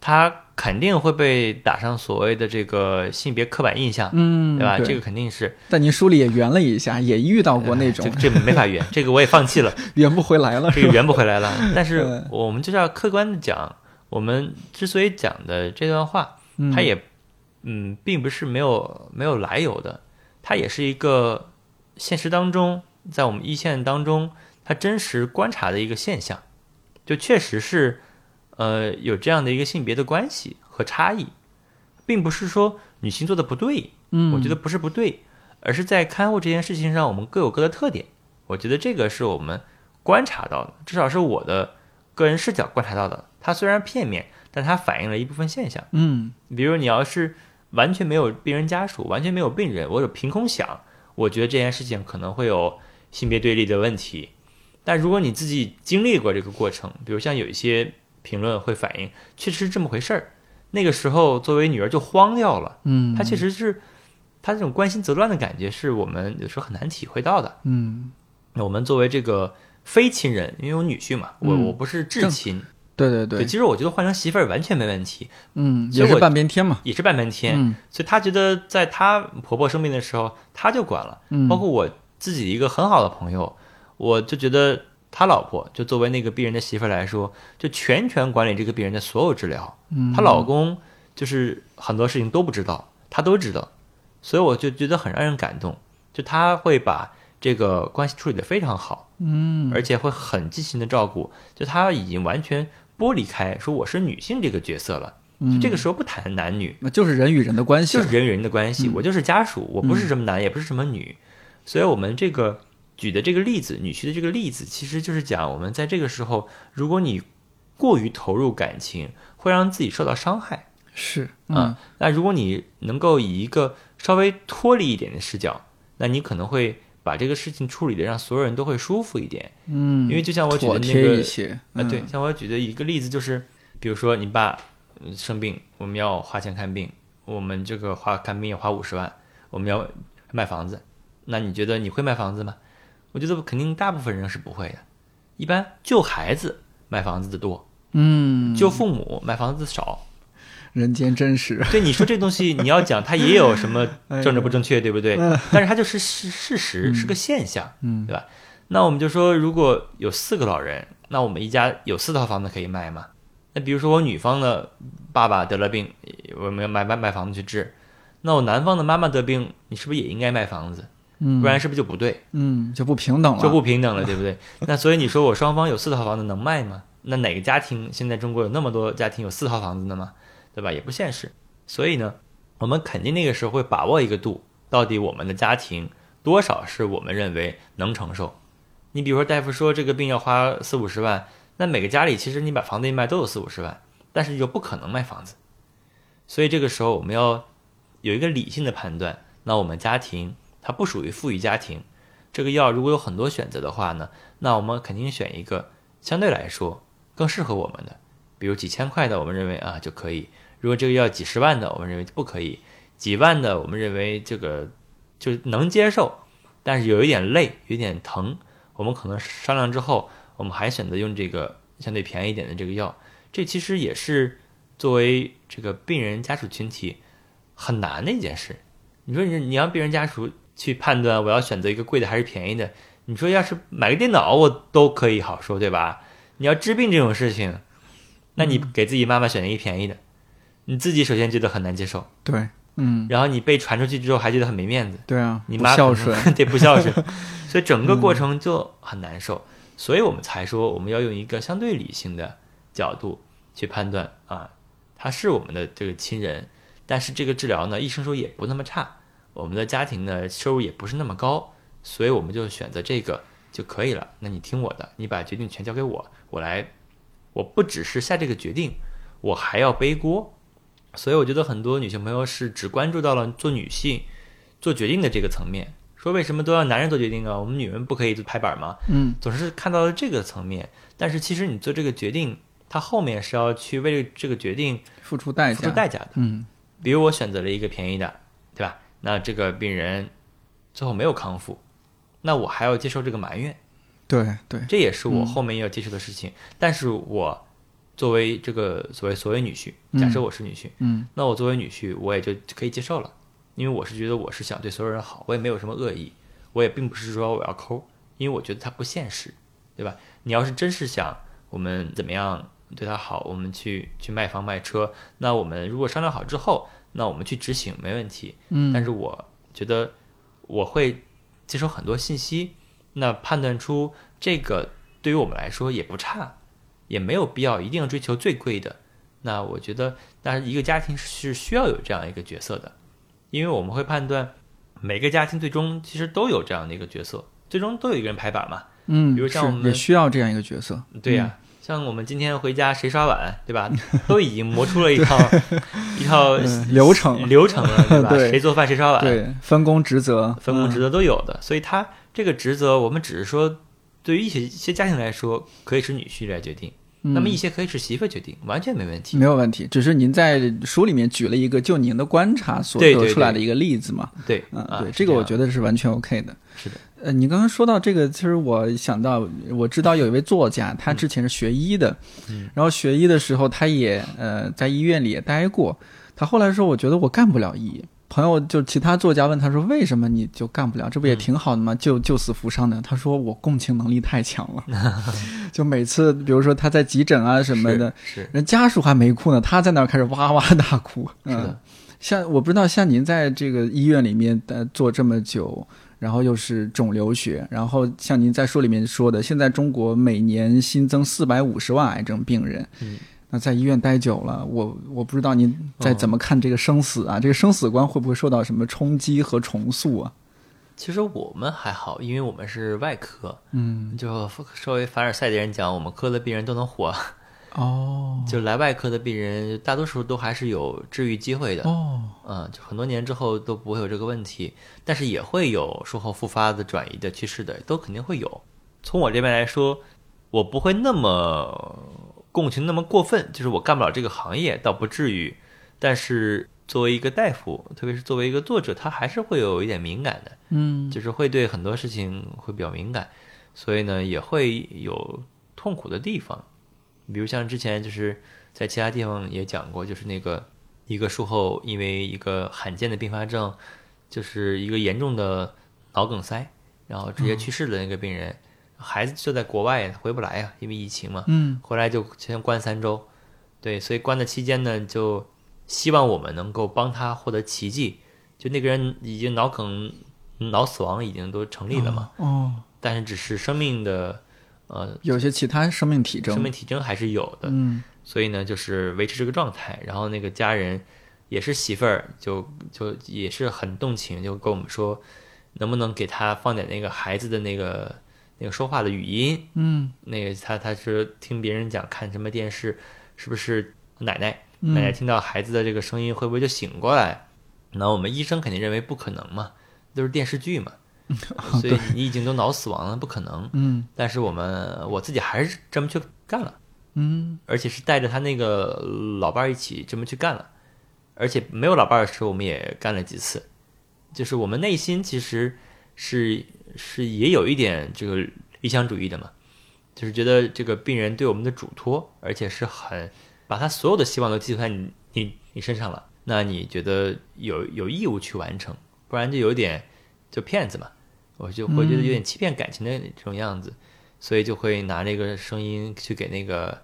他肯定会被打上所谓的这个性别刻板印象，嗯，对吧？对。这个肯定是。但您书里也圆了一下，也遇到过那种。这这没法圆，这个我也放弃了，圆不回来了，这个是？圆不回来了。但是我们就是要客观的讲，我们之所以讲的这段话，嗯。它也嗯，并不是没有没有来由的，它也是一个现实当中，在我们一线当中，它真实观察的一个现象，就确实是呃有这样的一个性别的关系和差异，并不是说女性做的不对，嗯，我觉得不是不对，而是在看护这件事情上，我们各有各的特点。我觉得这个是我们观察到的，至少是我的个人视角观察到的。它虽然片面，但它反映了一部分现象。嗯比如你要是完全没有病人家属，完全没有病人，我有凭空想，我觉得这件事情可能会有性别对立的问题。但如果你自己经历过这个过程，比如像有一些评论会反映，确实是这么回事儿。那个时候作为女儿就慌掉了，嗯，她确实是，她这种关心则乱的感觉是我们有时候很难体会到的。嗯，那我们作为这个非亲人，因为我女婿嘛，我嗯我不是至亲，对对对，其实我觉得换成媳妇儿完全没问题，嗯，也是半边天嘛，也是半边天。嗯所以她觉得在她婆婆生病的时候，她就管了。嗯，包括我自己一个很好的朋友，我就觉得他老婆就作为那个病人的媳妇儿来说，就全权管理这个病人的所有治疗。嗯。她老公就是很多事情都不知道，她都知道，所以我就觉得很让人感动。就他会把这个关系处理得非常好，嗯。而且会很尽心的照顾。就他已经完全剥离开说我是女性这个角色了，就这个时候不谈男女，那就是人与人的关系，就是人与人的关系，嗯。我就是家属，我不是什么男，也不是什么女，所以我们这个举的这个例子，女婿的这个例子，其实就是讲我们在这个时候，如果你过于投入感情，会让自己受到伤害是啊。那如果你能够以一个稍微脱离一点的视角，那你可能会把这个事情处理的让所有人都会舒服一点。嗯，因为就像我举的那个啊，对，嗯像我举的一个例子就是，比如说你爸呃生病，我们要花钱看病，我们这个花看病要花五十万，我们要卖房子，那你觉得你会卖房子吗？我觉得肯定大部分人是不会的，一般救孩子买房子的多，嗯，救父母买房子少。人间真实，对你说这东西，你要讲它也有什么 哎政治不正确，对不对？但是它就是事事实，是个现象。嗯对吧？那我们就说，如果有四个老人，那我们一家有四套房子可以卖嘛？那比如说我女方的爸爸得了病，我们要买买买房子去治，那我男方的妈妈得病，你是不是也应该卖房子？嗯，不然是不是就不对，嗯就不平等了，就不平等了，对不对？那所以你说我双方有四套房子能卖吗？那哪个家庭现在中国有那么多家庭有四套房子的吗？对吧？也不现实。所以呢，我们肯定那个时候会把握一个度，到底我们的家庭多少是我们认为能承受。你比如说大夫说这个病要花四五十万，那每个家里其实你把房子一卖都有四五十万，但是又不可能卖房子，所以这个时候我们要有一个理性的判断。那我们家庭它不属于富裕家庭，这个药如果有很多选择的话呢，那我们肯定选一个相对来说更适合我们的，比如几千块的，我们认为啊就可以；如果这个药几十万的，我们认为不可以；几万的，我们认为这个就能接受，但是有一点累，有点疼，我们可能商量之后，我们还选择用这个相对便宜一点的这个药。这其实也是作为这个病人家属群体很难的一件事。你说你你让病人家属去判断我要选择一个贵的还是便宜的，你说要是买个电脑我都可以好说，对吧？你要治病这种事情，那你给自己妈妈选一个便宜的，你自己首先觉得很难接受，对，嗯，然后你被传出去之后还觉得很没面子，对啊，你妈可孝顺，能 对不孝顺，所以整个过程就很难受。所以我们才说我们要用一个相对理性的角度去判断啊，他是我们的这个亲人，但是这个治疗呢，医生说也不那么差，我们的家庭呢收入也不是那么高，所以我们就选择这个就可以了。那你听我的，你把决定权交给我，我来，我不只是下这个决定，我还要背锅。所以我觉得很多女性朋友是只关注到了做女性做决定的这个层面，说为什么都要男人做决定啊？我们女人不可以拍板吗？嗯，总是看到了这个层面，但是其实你做这个决定，它后面是要去为这个决定付出代价，付出代价的。嗯，比如我选择了一个便宜的，对吧？那这个病人最后没有康复，那我还要接受这个埋怨，对对，这也是我嗯后面要接受的事情。但是我作为这个所谓所谓女婿，嗯假设我是女婿，嗯那我作为女婿，我也就可以接受了，因为我是觉得我是想对所有人好，我也没有什么恶意，我也并不是说我要抠，因为我觉得他不现实，对吧？你要是真是想我们怎么样对他好，我们去去卖房卖车，那我们如果商量好之后，那我们去执行没问题。嗯，但是我觉得我会接收很多信息，那判断出这个对于我们来说也不差，也没有必要一定要追求最贵的。那我觉得，但是一个家庭是需要有这样一个角色的，因为我们会判断每个家庭最终其实都有这样的一个角色，最终都有一个人拍板嘛。嗯，比如像我们也需要这样一个角色，对呀、像我们今天回家谁刷碗，对吧？都已经磨出了一套一套嗯流程流程了，对吧？对谁做饭谁刷碗，对，分工职责，嗯分工职责都有的，所以他这个职责，我们只是说，对于一些一些家庭来说，可以是女婿来决定，嗯那么一些可以是媳妇儿决定，完全没问题。没有问题，只是您在书里面举了一个就您的观察所得出来的一个例子嘛，对，对，这个我觉得是完全 OK 的。是的，呃，你刚刚说到这个，其实我想到，我知道有一位作家，嗯他之前是学医的，然后学医的时候，他也呃在医院里也待过。他后来说，我觉得我干不了医。朋友就其他作家问他说，为什么你就干不了？这不也挺好的吗？救救死扶伤的。他说我共情能力太强了，就每次比如说他在急诊啊什么的，是人家属还没哭呢，他在那儿开始哇哇大哭。嗯，是的，像我不知道，像您在这个医院里面呃做这么久，然后又是肿瘤学，然后像您在书里面说的，现在中国每年新增四百五十万癌症病人。嗯，那在医院待久了，我我不知道您在怎么看这个生死啊？这个生死观会不会受到什么冲击和重塑啊？其实我们还好，因为我们是外科，嗯，就稍微凡尔赛的人讲，我们科的病人都能活，哦就来外科的病人，大多数都还是有治愈机会的。哦，嗯，就很多年之后都不会有这个问题，但是也会有术后复发的、转移的趋势的，都肯定会有。从我这边来说，我不会那么共情那么过分，就是我干不了这个行业，倒不至于。但是作为一个大夫，特别是作为一个作者，他还是会有一点敏感的，嗯就是会对很多事情会比较敏感，所以呢也会有痛苦的地方。比如像之前就是在其他地方也讲过，就是那个一个术后因为一个罕见的并发症，就是一个严重的脑梗塞，然后直接去世的那个病人，孩子就在国外回不来啊、因为疫情嘛，嗯。回来就先关三周，对，所以关的期间呢，就希望我们能够帮他获得奇迹，就那个人已经脑梗、脑死亡已经都成立了嘛，哦，但是只是生命的呃有些其他生命体征，生命体征还是有的，嗯所以呢，就是维持这个状态。然后那个家人也是媳妇儿，就就也是很动情，就跟我们说，能不能给他放点那个孩子的那个那个说话的语音。嗯那个他他是听别人讲看什么电视，是不是奶奶嗯奶奶听到孩子的这个声音会不会就醒过来？那我们医生肯定认为不可能嘛，都是电视剧嘛，所以你已经都脑死亡了，不可能。嗯。但是我们我自己还是这么去干了。嗯。而且是带着他那个老伴儿一起这么去干了，而且没有老伴儿的时候，我们也干了几次，就是我们内心其实是是也有一点这个理想主义的嘛，就是觉得这个病人对我们的嘱托，而且是很把他所有的希望都寄托在你你你身上了，那你觉得有有义务去完成，不然就有点就骗子嘛，我就会觉得有点欺骗感情的这种样子，所以就会拿那个声音去给那个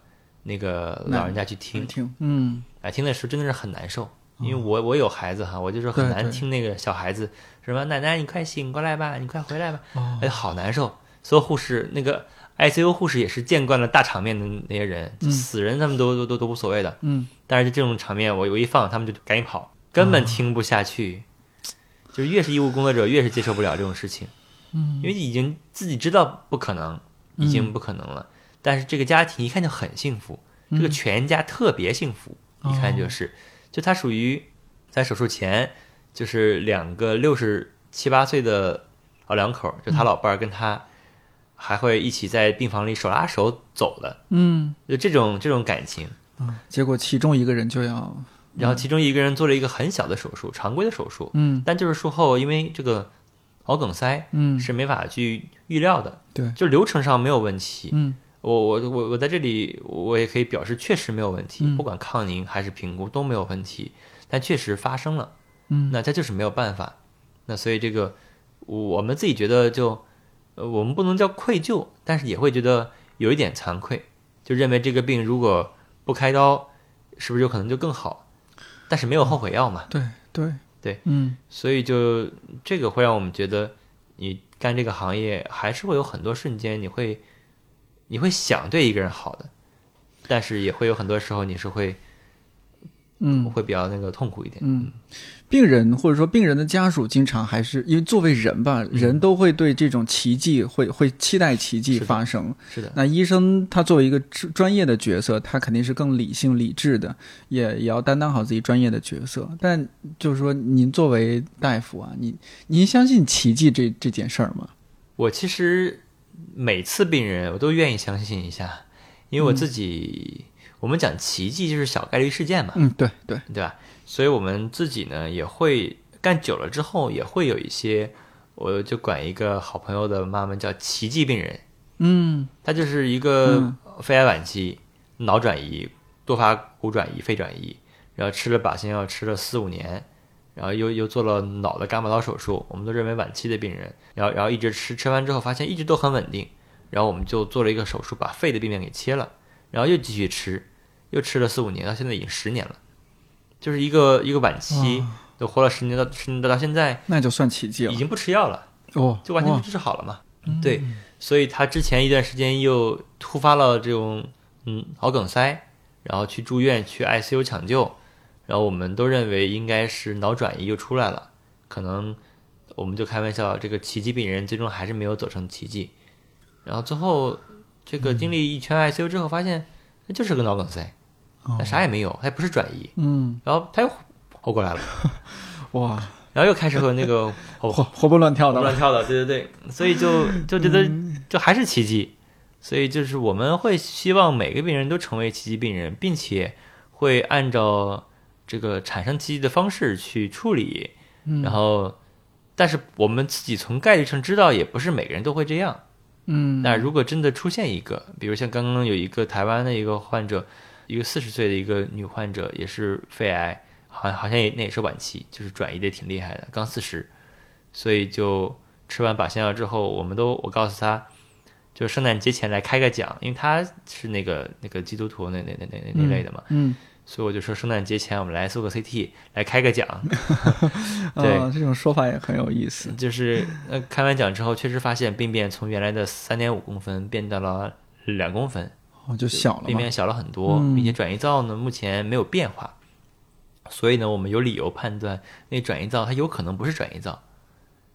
那个老人家去听，听，嗯。啊，听的时候真的是很难受，因为我我有孩子哈，我就是很难听那个小孩子什么奶奶你快醒过来吧，你快回来吧，哦。哎，好难受。所有护士那个 ICU 护士也是见惯了大场面的那些人，就死人他们都都都都无所谓的，嗯。但是这种场面我我一放他们就赶紧跑，根本听不下去。就是越是医务工作者越是接受不了这种事情，嗯。因为已经自己知道不可能，已经不可能了。但是这个家庭一看就很幸福，这个全家特别幸福，一看就是，就他属于在手术前就是两个六十七八岁的老两口，就他老伴儿跟他还会一起在病房里手拉手走的，嗯，就这种这种感情。嗯。结果其中一个人就要，然后其中一个人做了一个很小的手术，常规的手术，嗯。但就是术后因为这个脑梗塞嗯，是没法去预料的，对，就流程上没有问题。嗯。我我我我在这里我也可以表示确实没有问题，嗯。不管抗凝还是评估都没有问题，但确实发生了，嗯。那它就是没有办法。那所以这个我们自己觉得就呃我们不能叫愧疚，但是也会觉得有一点惭愧，就认为这个病如果不开刀，是不是有可能就更好？但是没有后悔药嘛，对对对，嗯。所以就这个会让我们觉得，你干这个行业还是会有很多瞬间，你会你会想对一个人好的，但是也会有很多时候你是会嗯。会比较那个痛苦一点。嗯，病人或者说病人的家属，经常还是因为作为人吧，人都会对这种奇迹会会期待奇迹发生。是的，那医生他作为一个专专业的角色，他肯定是更理性理智的，也也要担当好自己专业的角色。但就是说，您作为大夫啊，您您相信奇迹这这件事儿吗？我其实每次病人我都愿意相信一下，因为我自己、我们讲奇迹就是小概率事件嘛，嗯，对对，对吧？所以我们自己呢也会干久了之后，也会有一些，我就管一个好朋友的妈妈叫奇迹病人，嗯。她就是一个嗯。肺癌晚期，脑转移、多发骨转移、肺转移，然后吃了靶心药吃了四五年，然后又又做了脑的伽马刀手术，我们都认为晚期的病人，然后然后一直吃，吃完之后发现一直都很稳定，然后我们就做了一个手术，把肺的病变给切了，然后又继续吃，又吃了四五年，到现在已经十年了，就是一个一个晚期，都活了十年到十年到到现在那就算奇迹了已。经不吃药了。哦，就完全治好了嘛。对，所以他之前一段时间又突发了这种嗯脑梗塞，然后去住院去 ICU 抢救，然后我们都认为应该是脑转移又出来了，可能我们就开玩笑，这个奇迹病人最终还是没有走成奇迹。然后最后这个经历一圈 ICU 之后，发现那就是个脑梗塞，那啥也没有，他也不是转移，嗯，然后他又活过来了，哇，然后又开始和那个 活活蹦乱跳的。乱跳的，对对对，所以就就觉得就还是奇迹，所以就是我们会希望每个病人都成为奇迹病人，并且会按照这个产生奇迹的方式去处理，然后，但是我们自己从概率上知道，也不是每个人都会这样。嗯，那如果真的出现一个，比如像刚刚有一个台湾的一个患者，一个四十岁的一个女患者，也是肺癌，好好像也那也是晚期，就是转移的挺厉害的，刚四十，所以就吃完靶向药之后，我们都我告诉她，就圣诞节前来开个奖，因为她是那个那个基督徒那那那那那那类的嘛，嗯，所以我就说圣诞节前我们来做个 CT 来开个奖，对啊，这种说法也很有意思。就是呃开完奖之后，确实发现病变从原来的三点五公分变到了两公分。哦，就小了嘛病变。小了很多，嗯并且转移灶呢目前没有变化，所以呢我们有理由判断那转移灶它有可能不是转移灶，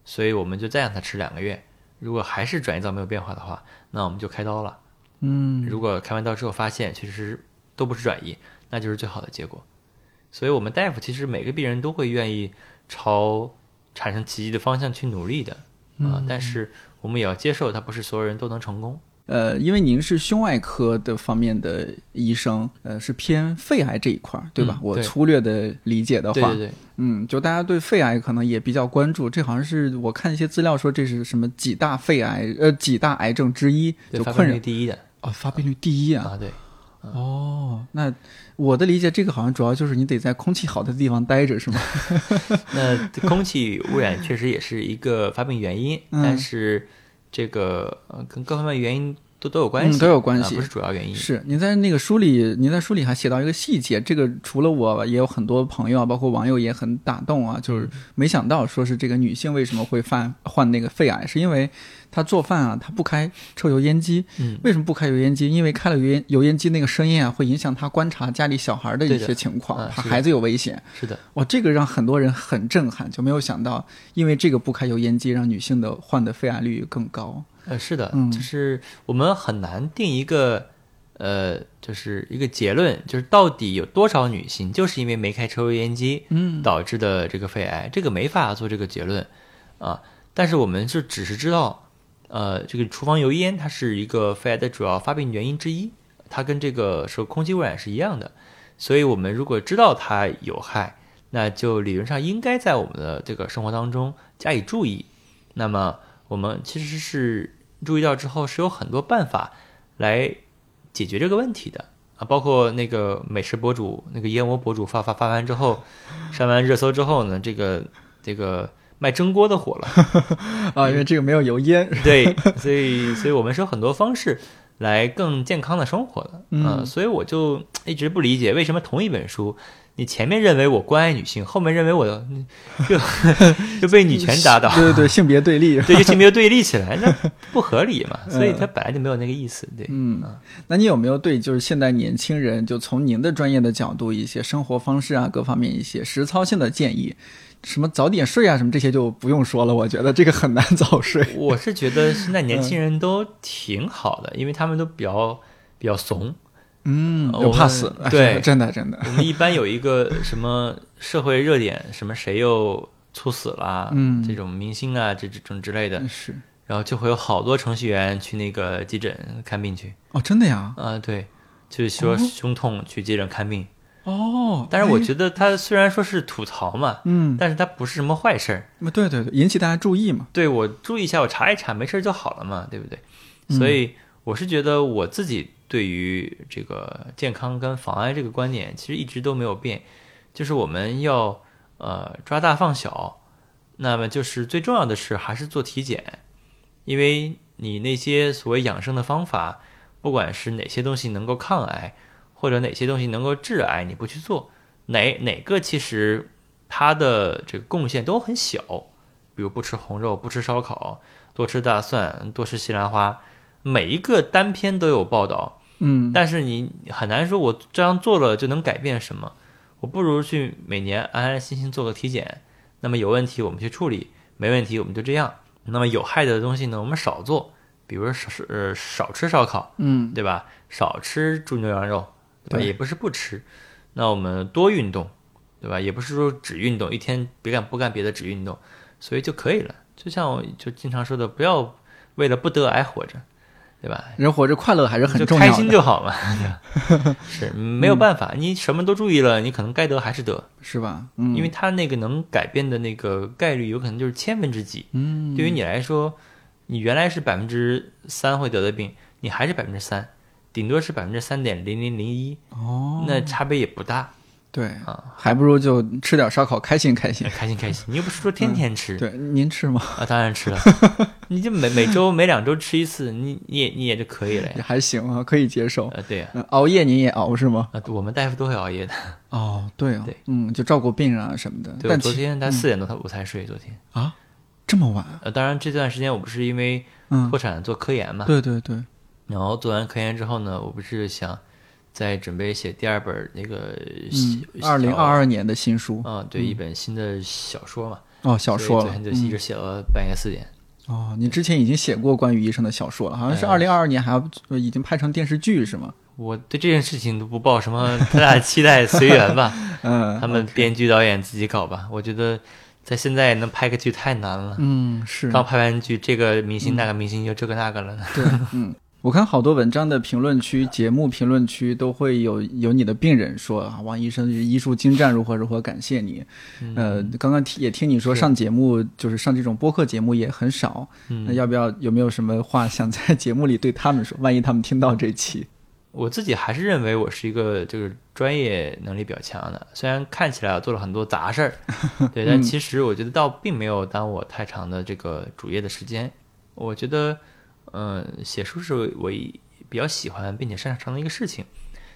所以我们就再让它吃两个月，如果还是转移灶没有变化的话，那我们就开刀了。嗯，如果开完刀之后发现确实都不是转移，那就是最好的结果。所以我们大夫其实每个病人都会愿意朝产生奇迹的方向去努力的啊、但是我们也要接受，它不是所有人都能成功。呃，因为您是胸外科的方面的医生，呃，是偏肺癌这一块儿，对吧？我嗯对。粗略的理解的话，对对对，嗯，就大家对肺癌可能也比较关注，这好像是我看一些资料说这是什么几大肺癌，呃，几大癌症之一，对发病就困扰。率第一的。哦，发病率第一啊。啊，对，哦，那我的理解，这个好像主要就是你得在空气好的地方待着，是吗？那空气污染确实也是一个发病原因，嗯。但是这个呃跟各方面原因都都有关系，嗯都有关系啊不是主要原因。是，您在那个书里，您在书里还写到一个细节，这个除了我，也有很多朋友啊，包括网友也很打动啊，就是没想到说是这个女性为什么会犯患那个肺癌，是因为她做饭啊，她不开抽油烟机。嗯，为什么不开油烟机？因为开了油烟油烟机那个声音啊，会影响她观察家里小孩的一些情况，怕孩子有危险。是的，哇，这个让很多人很震撼，就没有想到，因为这个不开油烟机，让女性的患的肺癌率更高。呃，是的，嗯就是我们很难定一个呃，就是一个结论，就是到底有多少女性就是因为没开抽油烟机，嗯导致的这个肺癌，这个没法做这个结论啊。但是我们就只是知道，呃，这个厨房油烟它是一个肺癌的主要发病原因之一，它跟这个受空气污染是一样的，所以我们如果知道它有害，那就理论上应该在我们的这个生活当中加以注意。那么我们其实是注意到之后，是有很多办法来解决这个问题的啊，包括那个美食博主、那个燕窝博主发发发完之后，上完热搜之后呢，这个这个卖蒸锅的火了，啊，因为这个没有油烟。对，所以所以我们是有很多方式来更健康的生活的，嗯呃所以我就一直不理解为什么同一本书。你前面认为我关爱女性，后面认为我就 就被女权打倒，对对对，性别对立。对，就性别对立起来，那不合理嘛？所以它本来就没有那个意思，对。嗯，那你有没有对就是现代年轻人，就从您的专业的角度，一些生活方式啊，各方面一些实操性的建议？什么早点睡啊，什么这些就不用说了。我觉得这个很难早睡。我是觉得现在年轻人都挺好的，因为他们都比较比较怂。嗯，我怕死，哎对真的真的。我们一般有一个什么社会热点，什么谁又猝死啦，嗯这种明星啊，这这种之类的，是然后就会有好多程序员去那个急诊看病去。哦，真的呀。啊、对，就是说哦胸痛去急诊看病。哦，但是我哎觉得他虽然说是吐槽嘛，嗯，但是他不是什么坏事儿。那对对对，引起大家注意嘛。对我注意一下，我查一查，没事儿就好了嘛，对不对？嗯所以我是觉得我自己对于这个健康跟防癌这个观点，其实一直都没有变，就是我们要呃抓大放小，那么就是最重要的是还是做体检，因为你那些所谓养生的方法，不管是哪些东西能够抗癌，或者哪些东西能够致癌，你不去做，哪哪个其实它的这个贡献都很小，比如不吃红肉，不吃烧烤，多吃大蒜，多吃西兰花，每一个单篇都有报道，嗯，但是你很难说我这样做了就能改变什么，我不如去每年安安心心做个体检，那么有问题我们去处理，没问题我们就这样。那么有害的东西呢，我们少做，比如说少呃少吃烧烤，嗯对吧？少吃猪牛羊肉，对吧？对也不是不吃，那我们多运动，对吧？也不是说只运动，一天别干不干别的，只运动，所以就可以了。就像我就经常说的，不要为了不得癌活着，对吧？人活着快乐还是很就重要的。开心就好嘛？是没有办法，你什么都注意了，你可能该得还是得，是吧？嗯，因为他那个能改变的那个概率有可能就是千分之几。嗯，对于你来说，你原来是百分之三会得的病，你还是百分之三，顶多是百分之三点零零零一，哦，那差别也不大对啊，还不如就吃点烧烤，开心开心。开心开心。你又不是说天天吃，对，您吃吗？啊，当然吃了，你就每每周每两周吃一次，你你也你也就可以了也呀。还行啊，可以接受。呃，对呀、嗯熬夜您也熬是吗？啊，我们大夫都会熬夜的。哦，对啊，对嗯，就照顾病人啊什么的。对，但昨天他四点多他我才睡，昨天。啊，这么晚？呃，当然这段时间我不是因为嗯破，产做科研嘛，对对对，然后做完科研之后呢，我不是想再准备写第二本那个二零二二年的新书啊，对，一本新的小说嘛，哦，小说就一直嗯写到半夜四点。哦，你之前已经写过关于医生的小说了，好像是哎二零二二年还要呃已经拍成电视剧是吗？我对这件事情都不抱什么太大的期待，随缘吧。嗯，他们编剧导演自己搞吧。我觉得在现在能拍个剧太难了。嗯是刚拍完剧，这个明星那个明星又这个那个了。对，嗯，我看好多文章的评论区、节目评论区都会有有你的病人说啊，王医生医术精湛，如何如何，感谢你。呃，刚刚听也听你说上节目就是上这种播客节目也很少，嗯那要不要有没有什么话想在节目里对他们说？万一他们听到这期，我自己还是认为我是一个就是专业能力比较强的，虽然看起来做了很多杂事儿，对，但其实我觉得倒并没有耽误我太长的这个主业的时间。我觉得，嗯、写书是我一比较喜欢并且擅长的一个事情，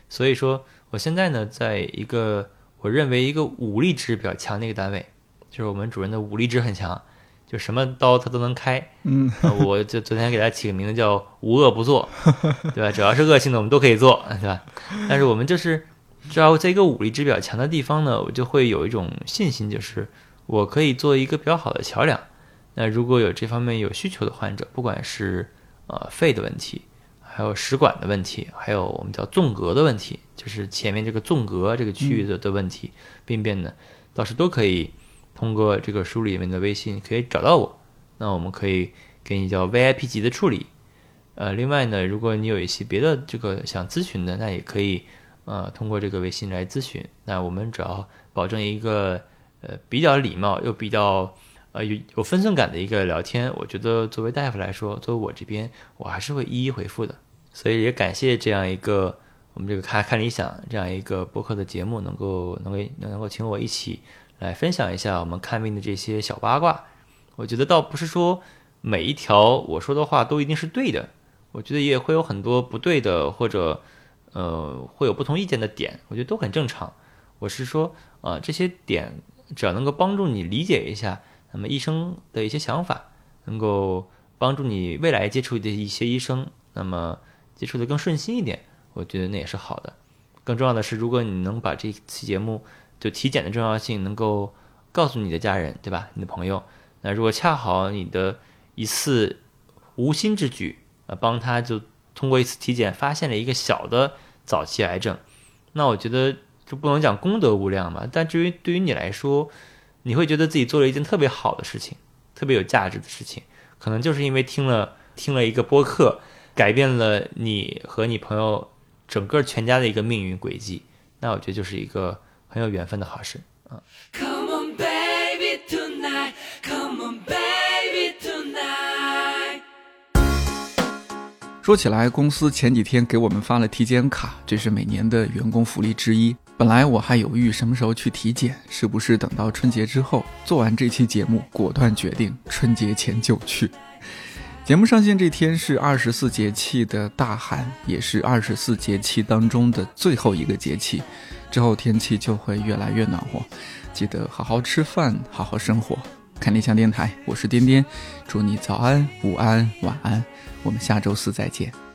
所以说我现在呢，在一个我认为一个武力值比较强的一个单位，就是我们主任的武力值很强，就什么刀他都能开。嗯，呃我就昨天给他起个名字叫“无恶不作”，对吧？只要是恶性的，我们都可以做，对吧？但是我们就是，只要在一个武力值比较强的地方呢，我就会有一种信心，就是我可以做一个比较好的桥梁。那如果有这方面有需求的患者，不管是呃肺的问题，还有食管的问题，还有我们叫纵隔的问题，就是前面这个纵隔这个区域的的问题，病变呢，倒是都可以通过这个书里面的微信可以找到我。那我们可以给你叫 VIP 级的处理。呃，另外呢，如果你有一些别的这个想咨询的，那也可以呃通过这个微信来咨询。那我们只要保证一个呃比较礼貌又比较呃有有分寸感的一个聊天，我觉得作为大夫来说，作为我这边，我还是会一一回复的。所以也感谢这样一个我们这个看看理想这样一个播客的节目，能够能够能够请我一起来分享一下我们看病的这些小八卦。我觉得倒不是说每一条我说的话都一定是对的，我觉得也会有很多不对的，或者呃会有不同意见的点，我觉得都很正常。我是说，呃，这些点只要能够帮助你理解一下，那么医生的一些想法，能够帮助你未来接触的一些医生，那么接触的更顺心一点，我觉得那也是好的。更重要的是，如果你能把这期节目就体检的重要性能够告诉你的家人，对吧？你的朋友，那如果恰好你的一次无心之举，呃，帮他就通过一次体检发现了一个小的早期癌症，那我觉得就不能讲功德无量嘛，但至于对于你来说，你会觉得自己做了一件特别好的事情，特别有价值的事情，可能就是因为听了听了一个播客，改变了你和你朋友整个全家的一个命运轨迹，那我觉得就是一个很有缘分的好事。Come on, baby, tonight. Come on, baby, tonight. 说起来，公司前几天给我们发了体检卡，这是每年的员工福利之一。本来我还犹豫什么时候去体检，是不是等到春节之后？做完这期节目，果断决定春节前就去。节目上线这天是二十四节气的大寒，也是二十四节气当中的最后一个节气。之后天气就会越来越暖和，记得好好吃饭，好好生活。看理想电台，我是颠颠，祝你早安、午安、晚安。我们下周四再见。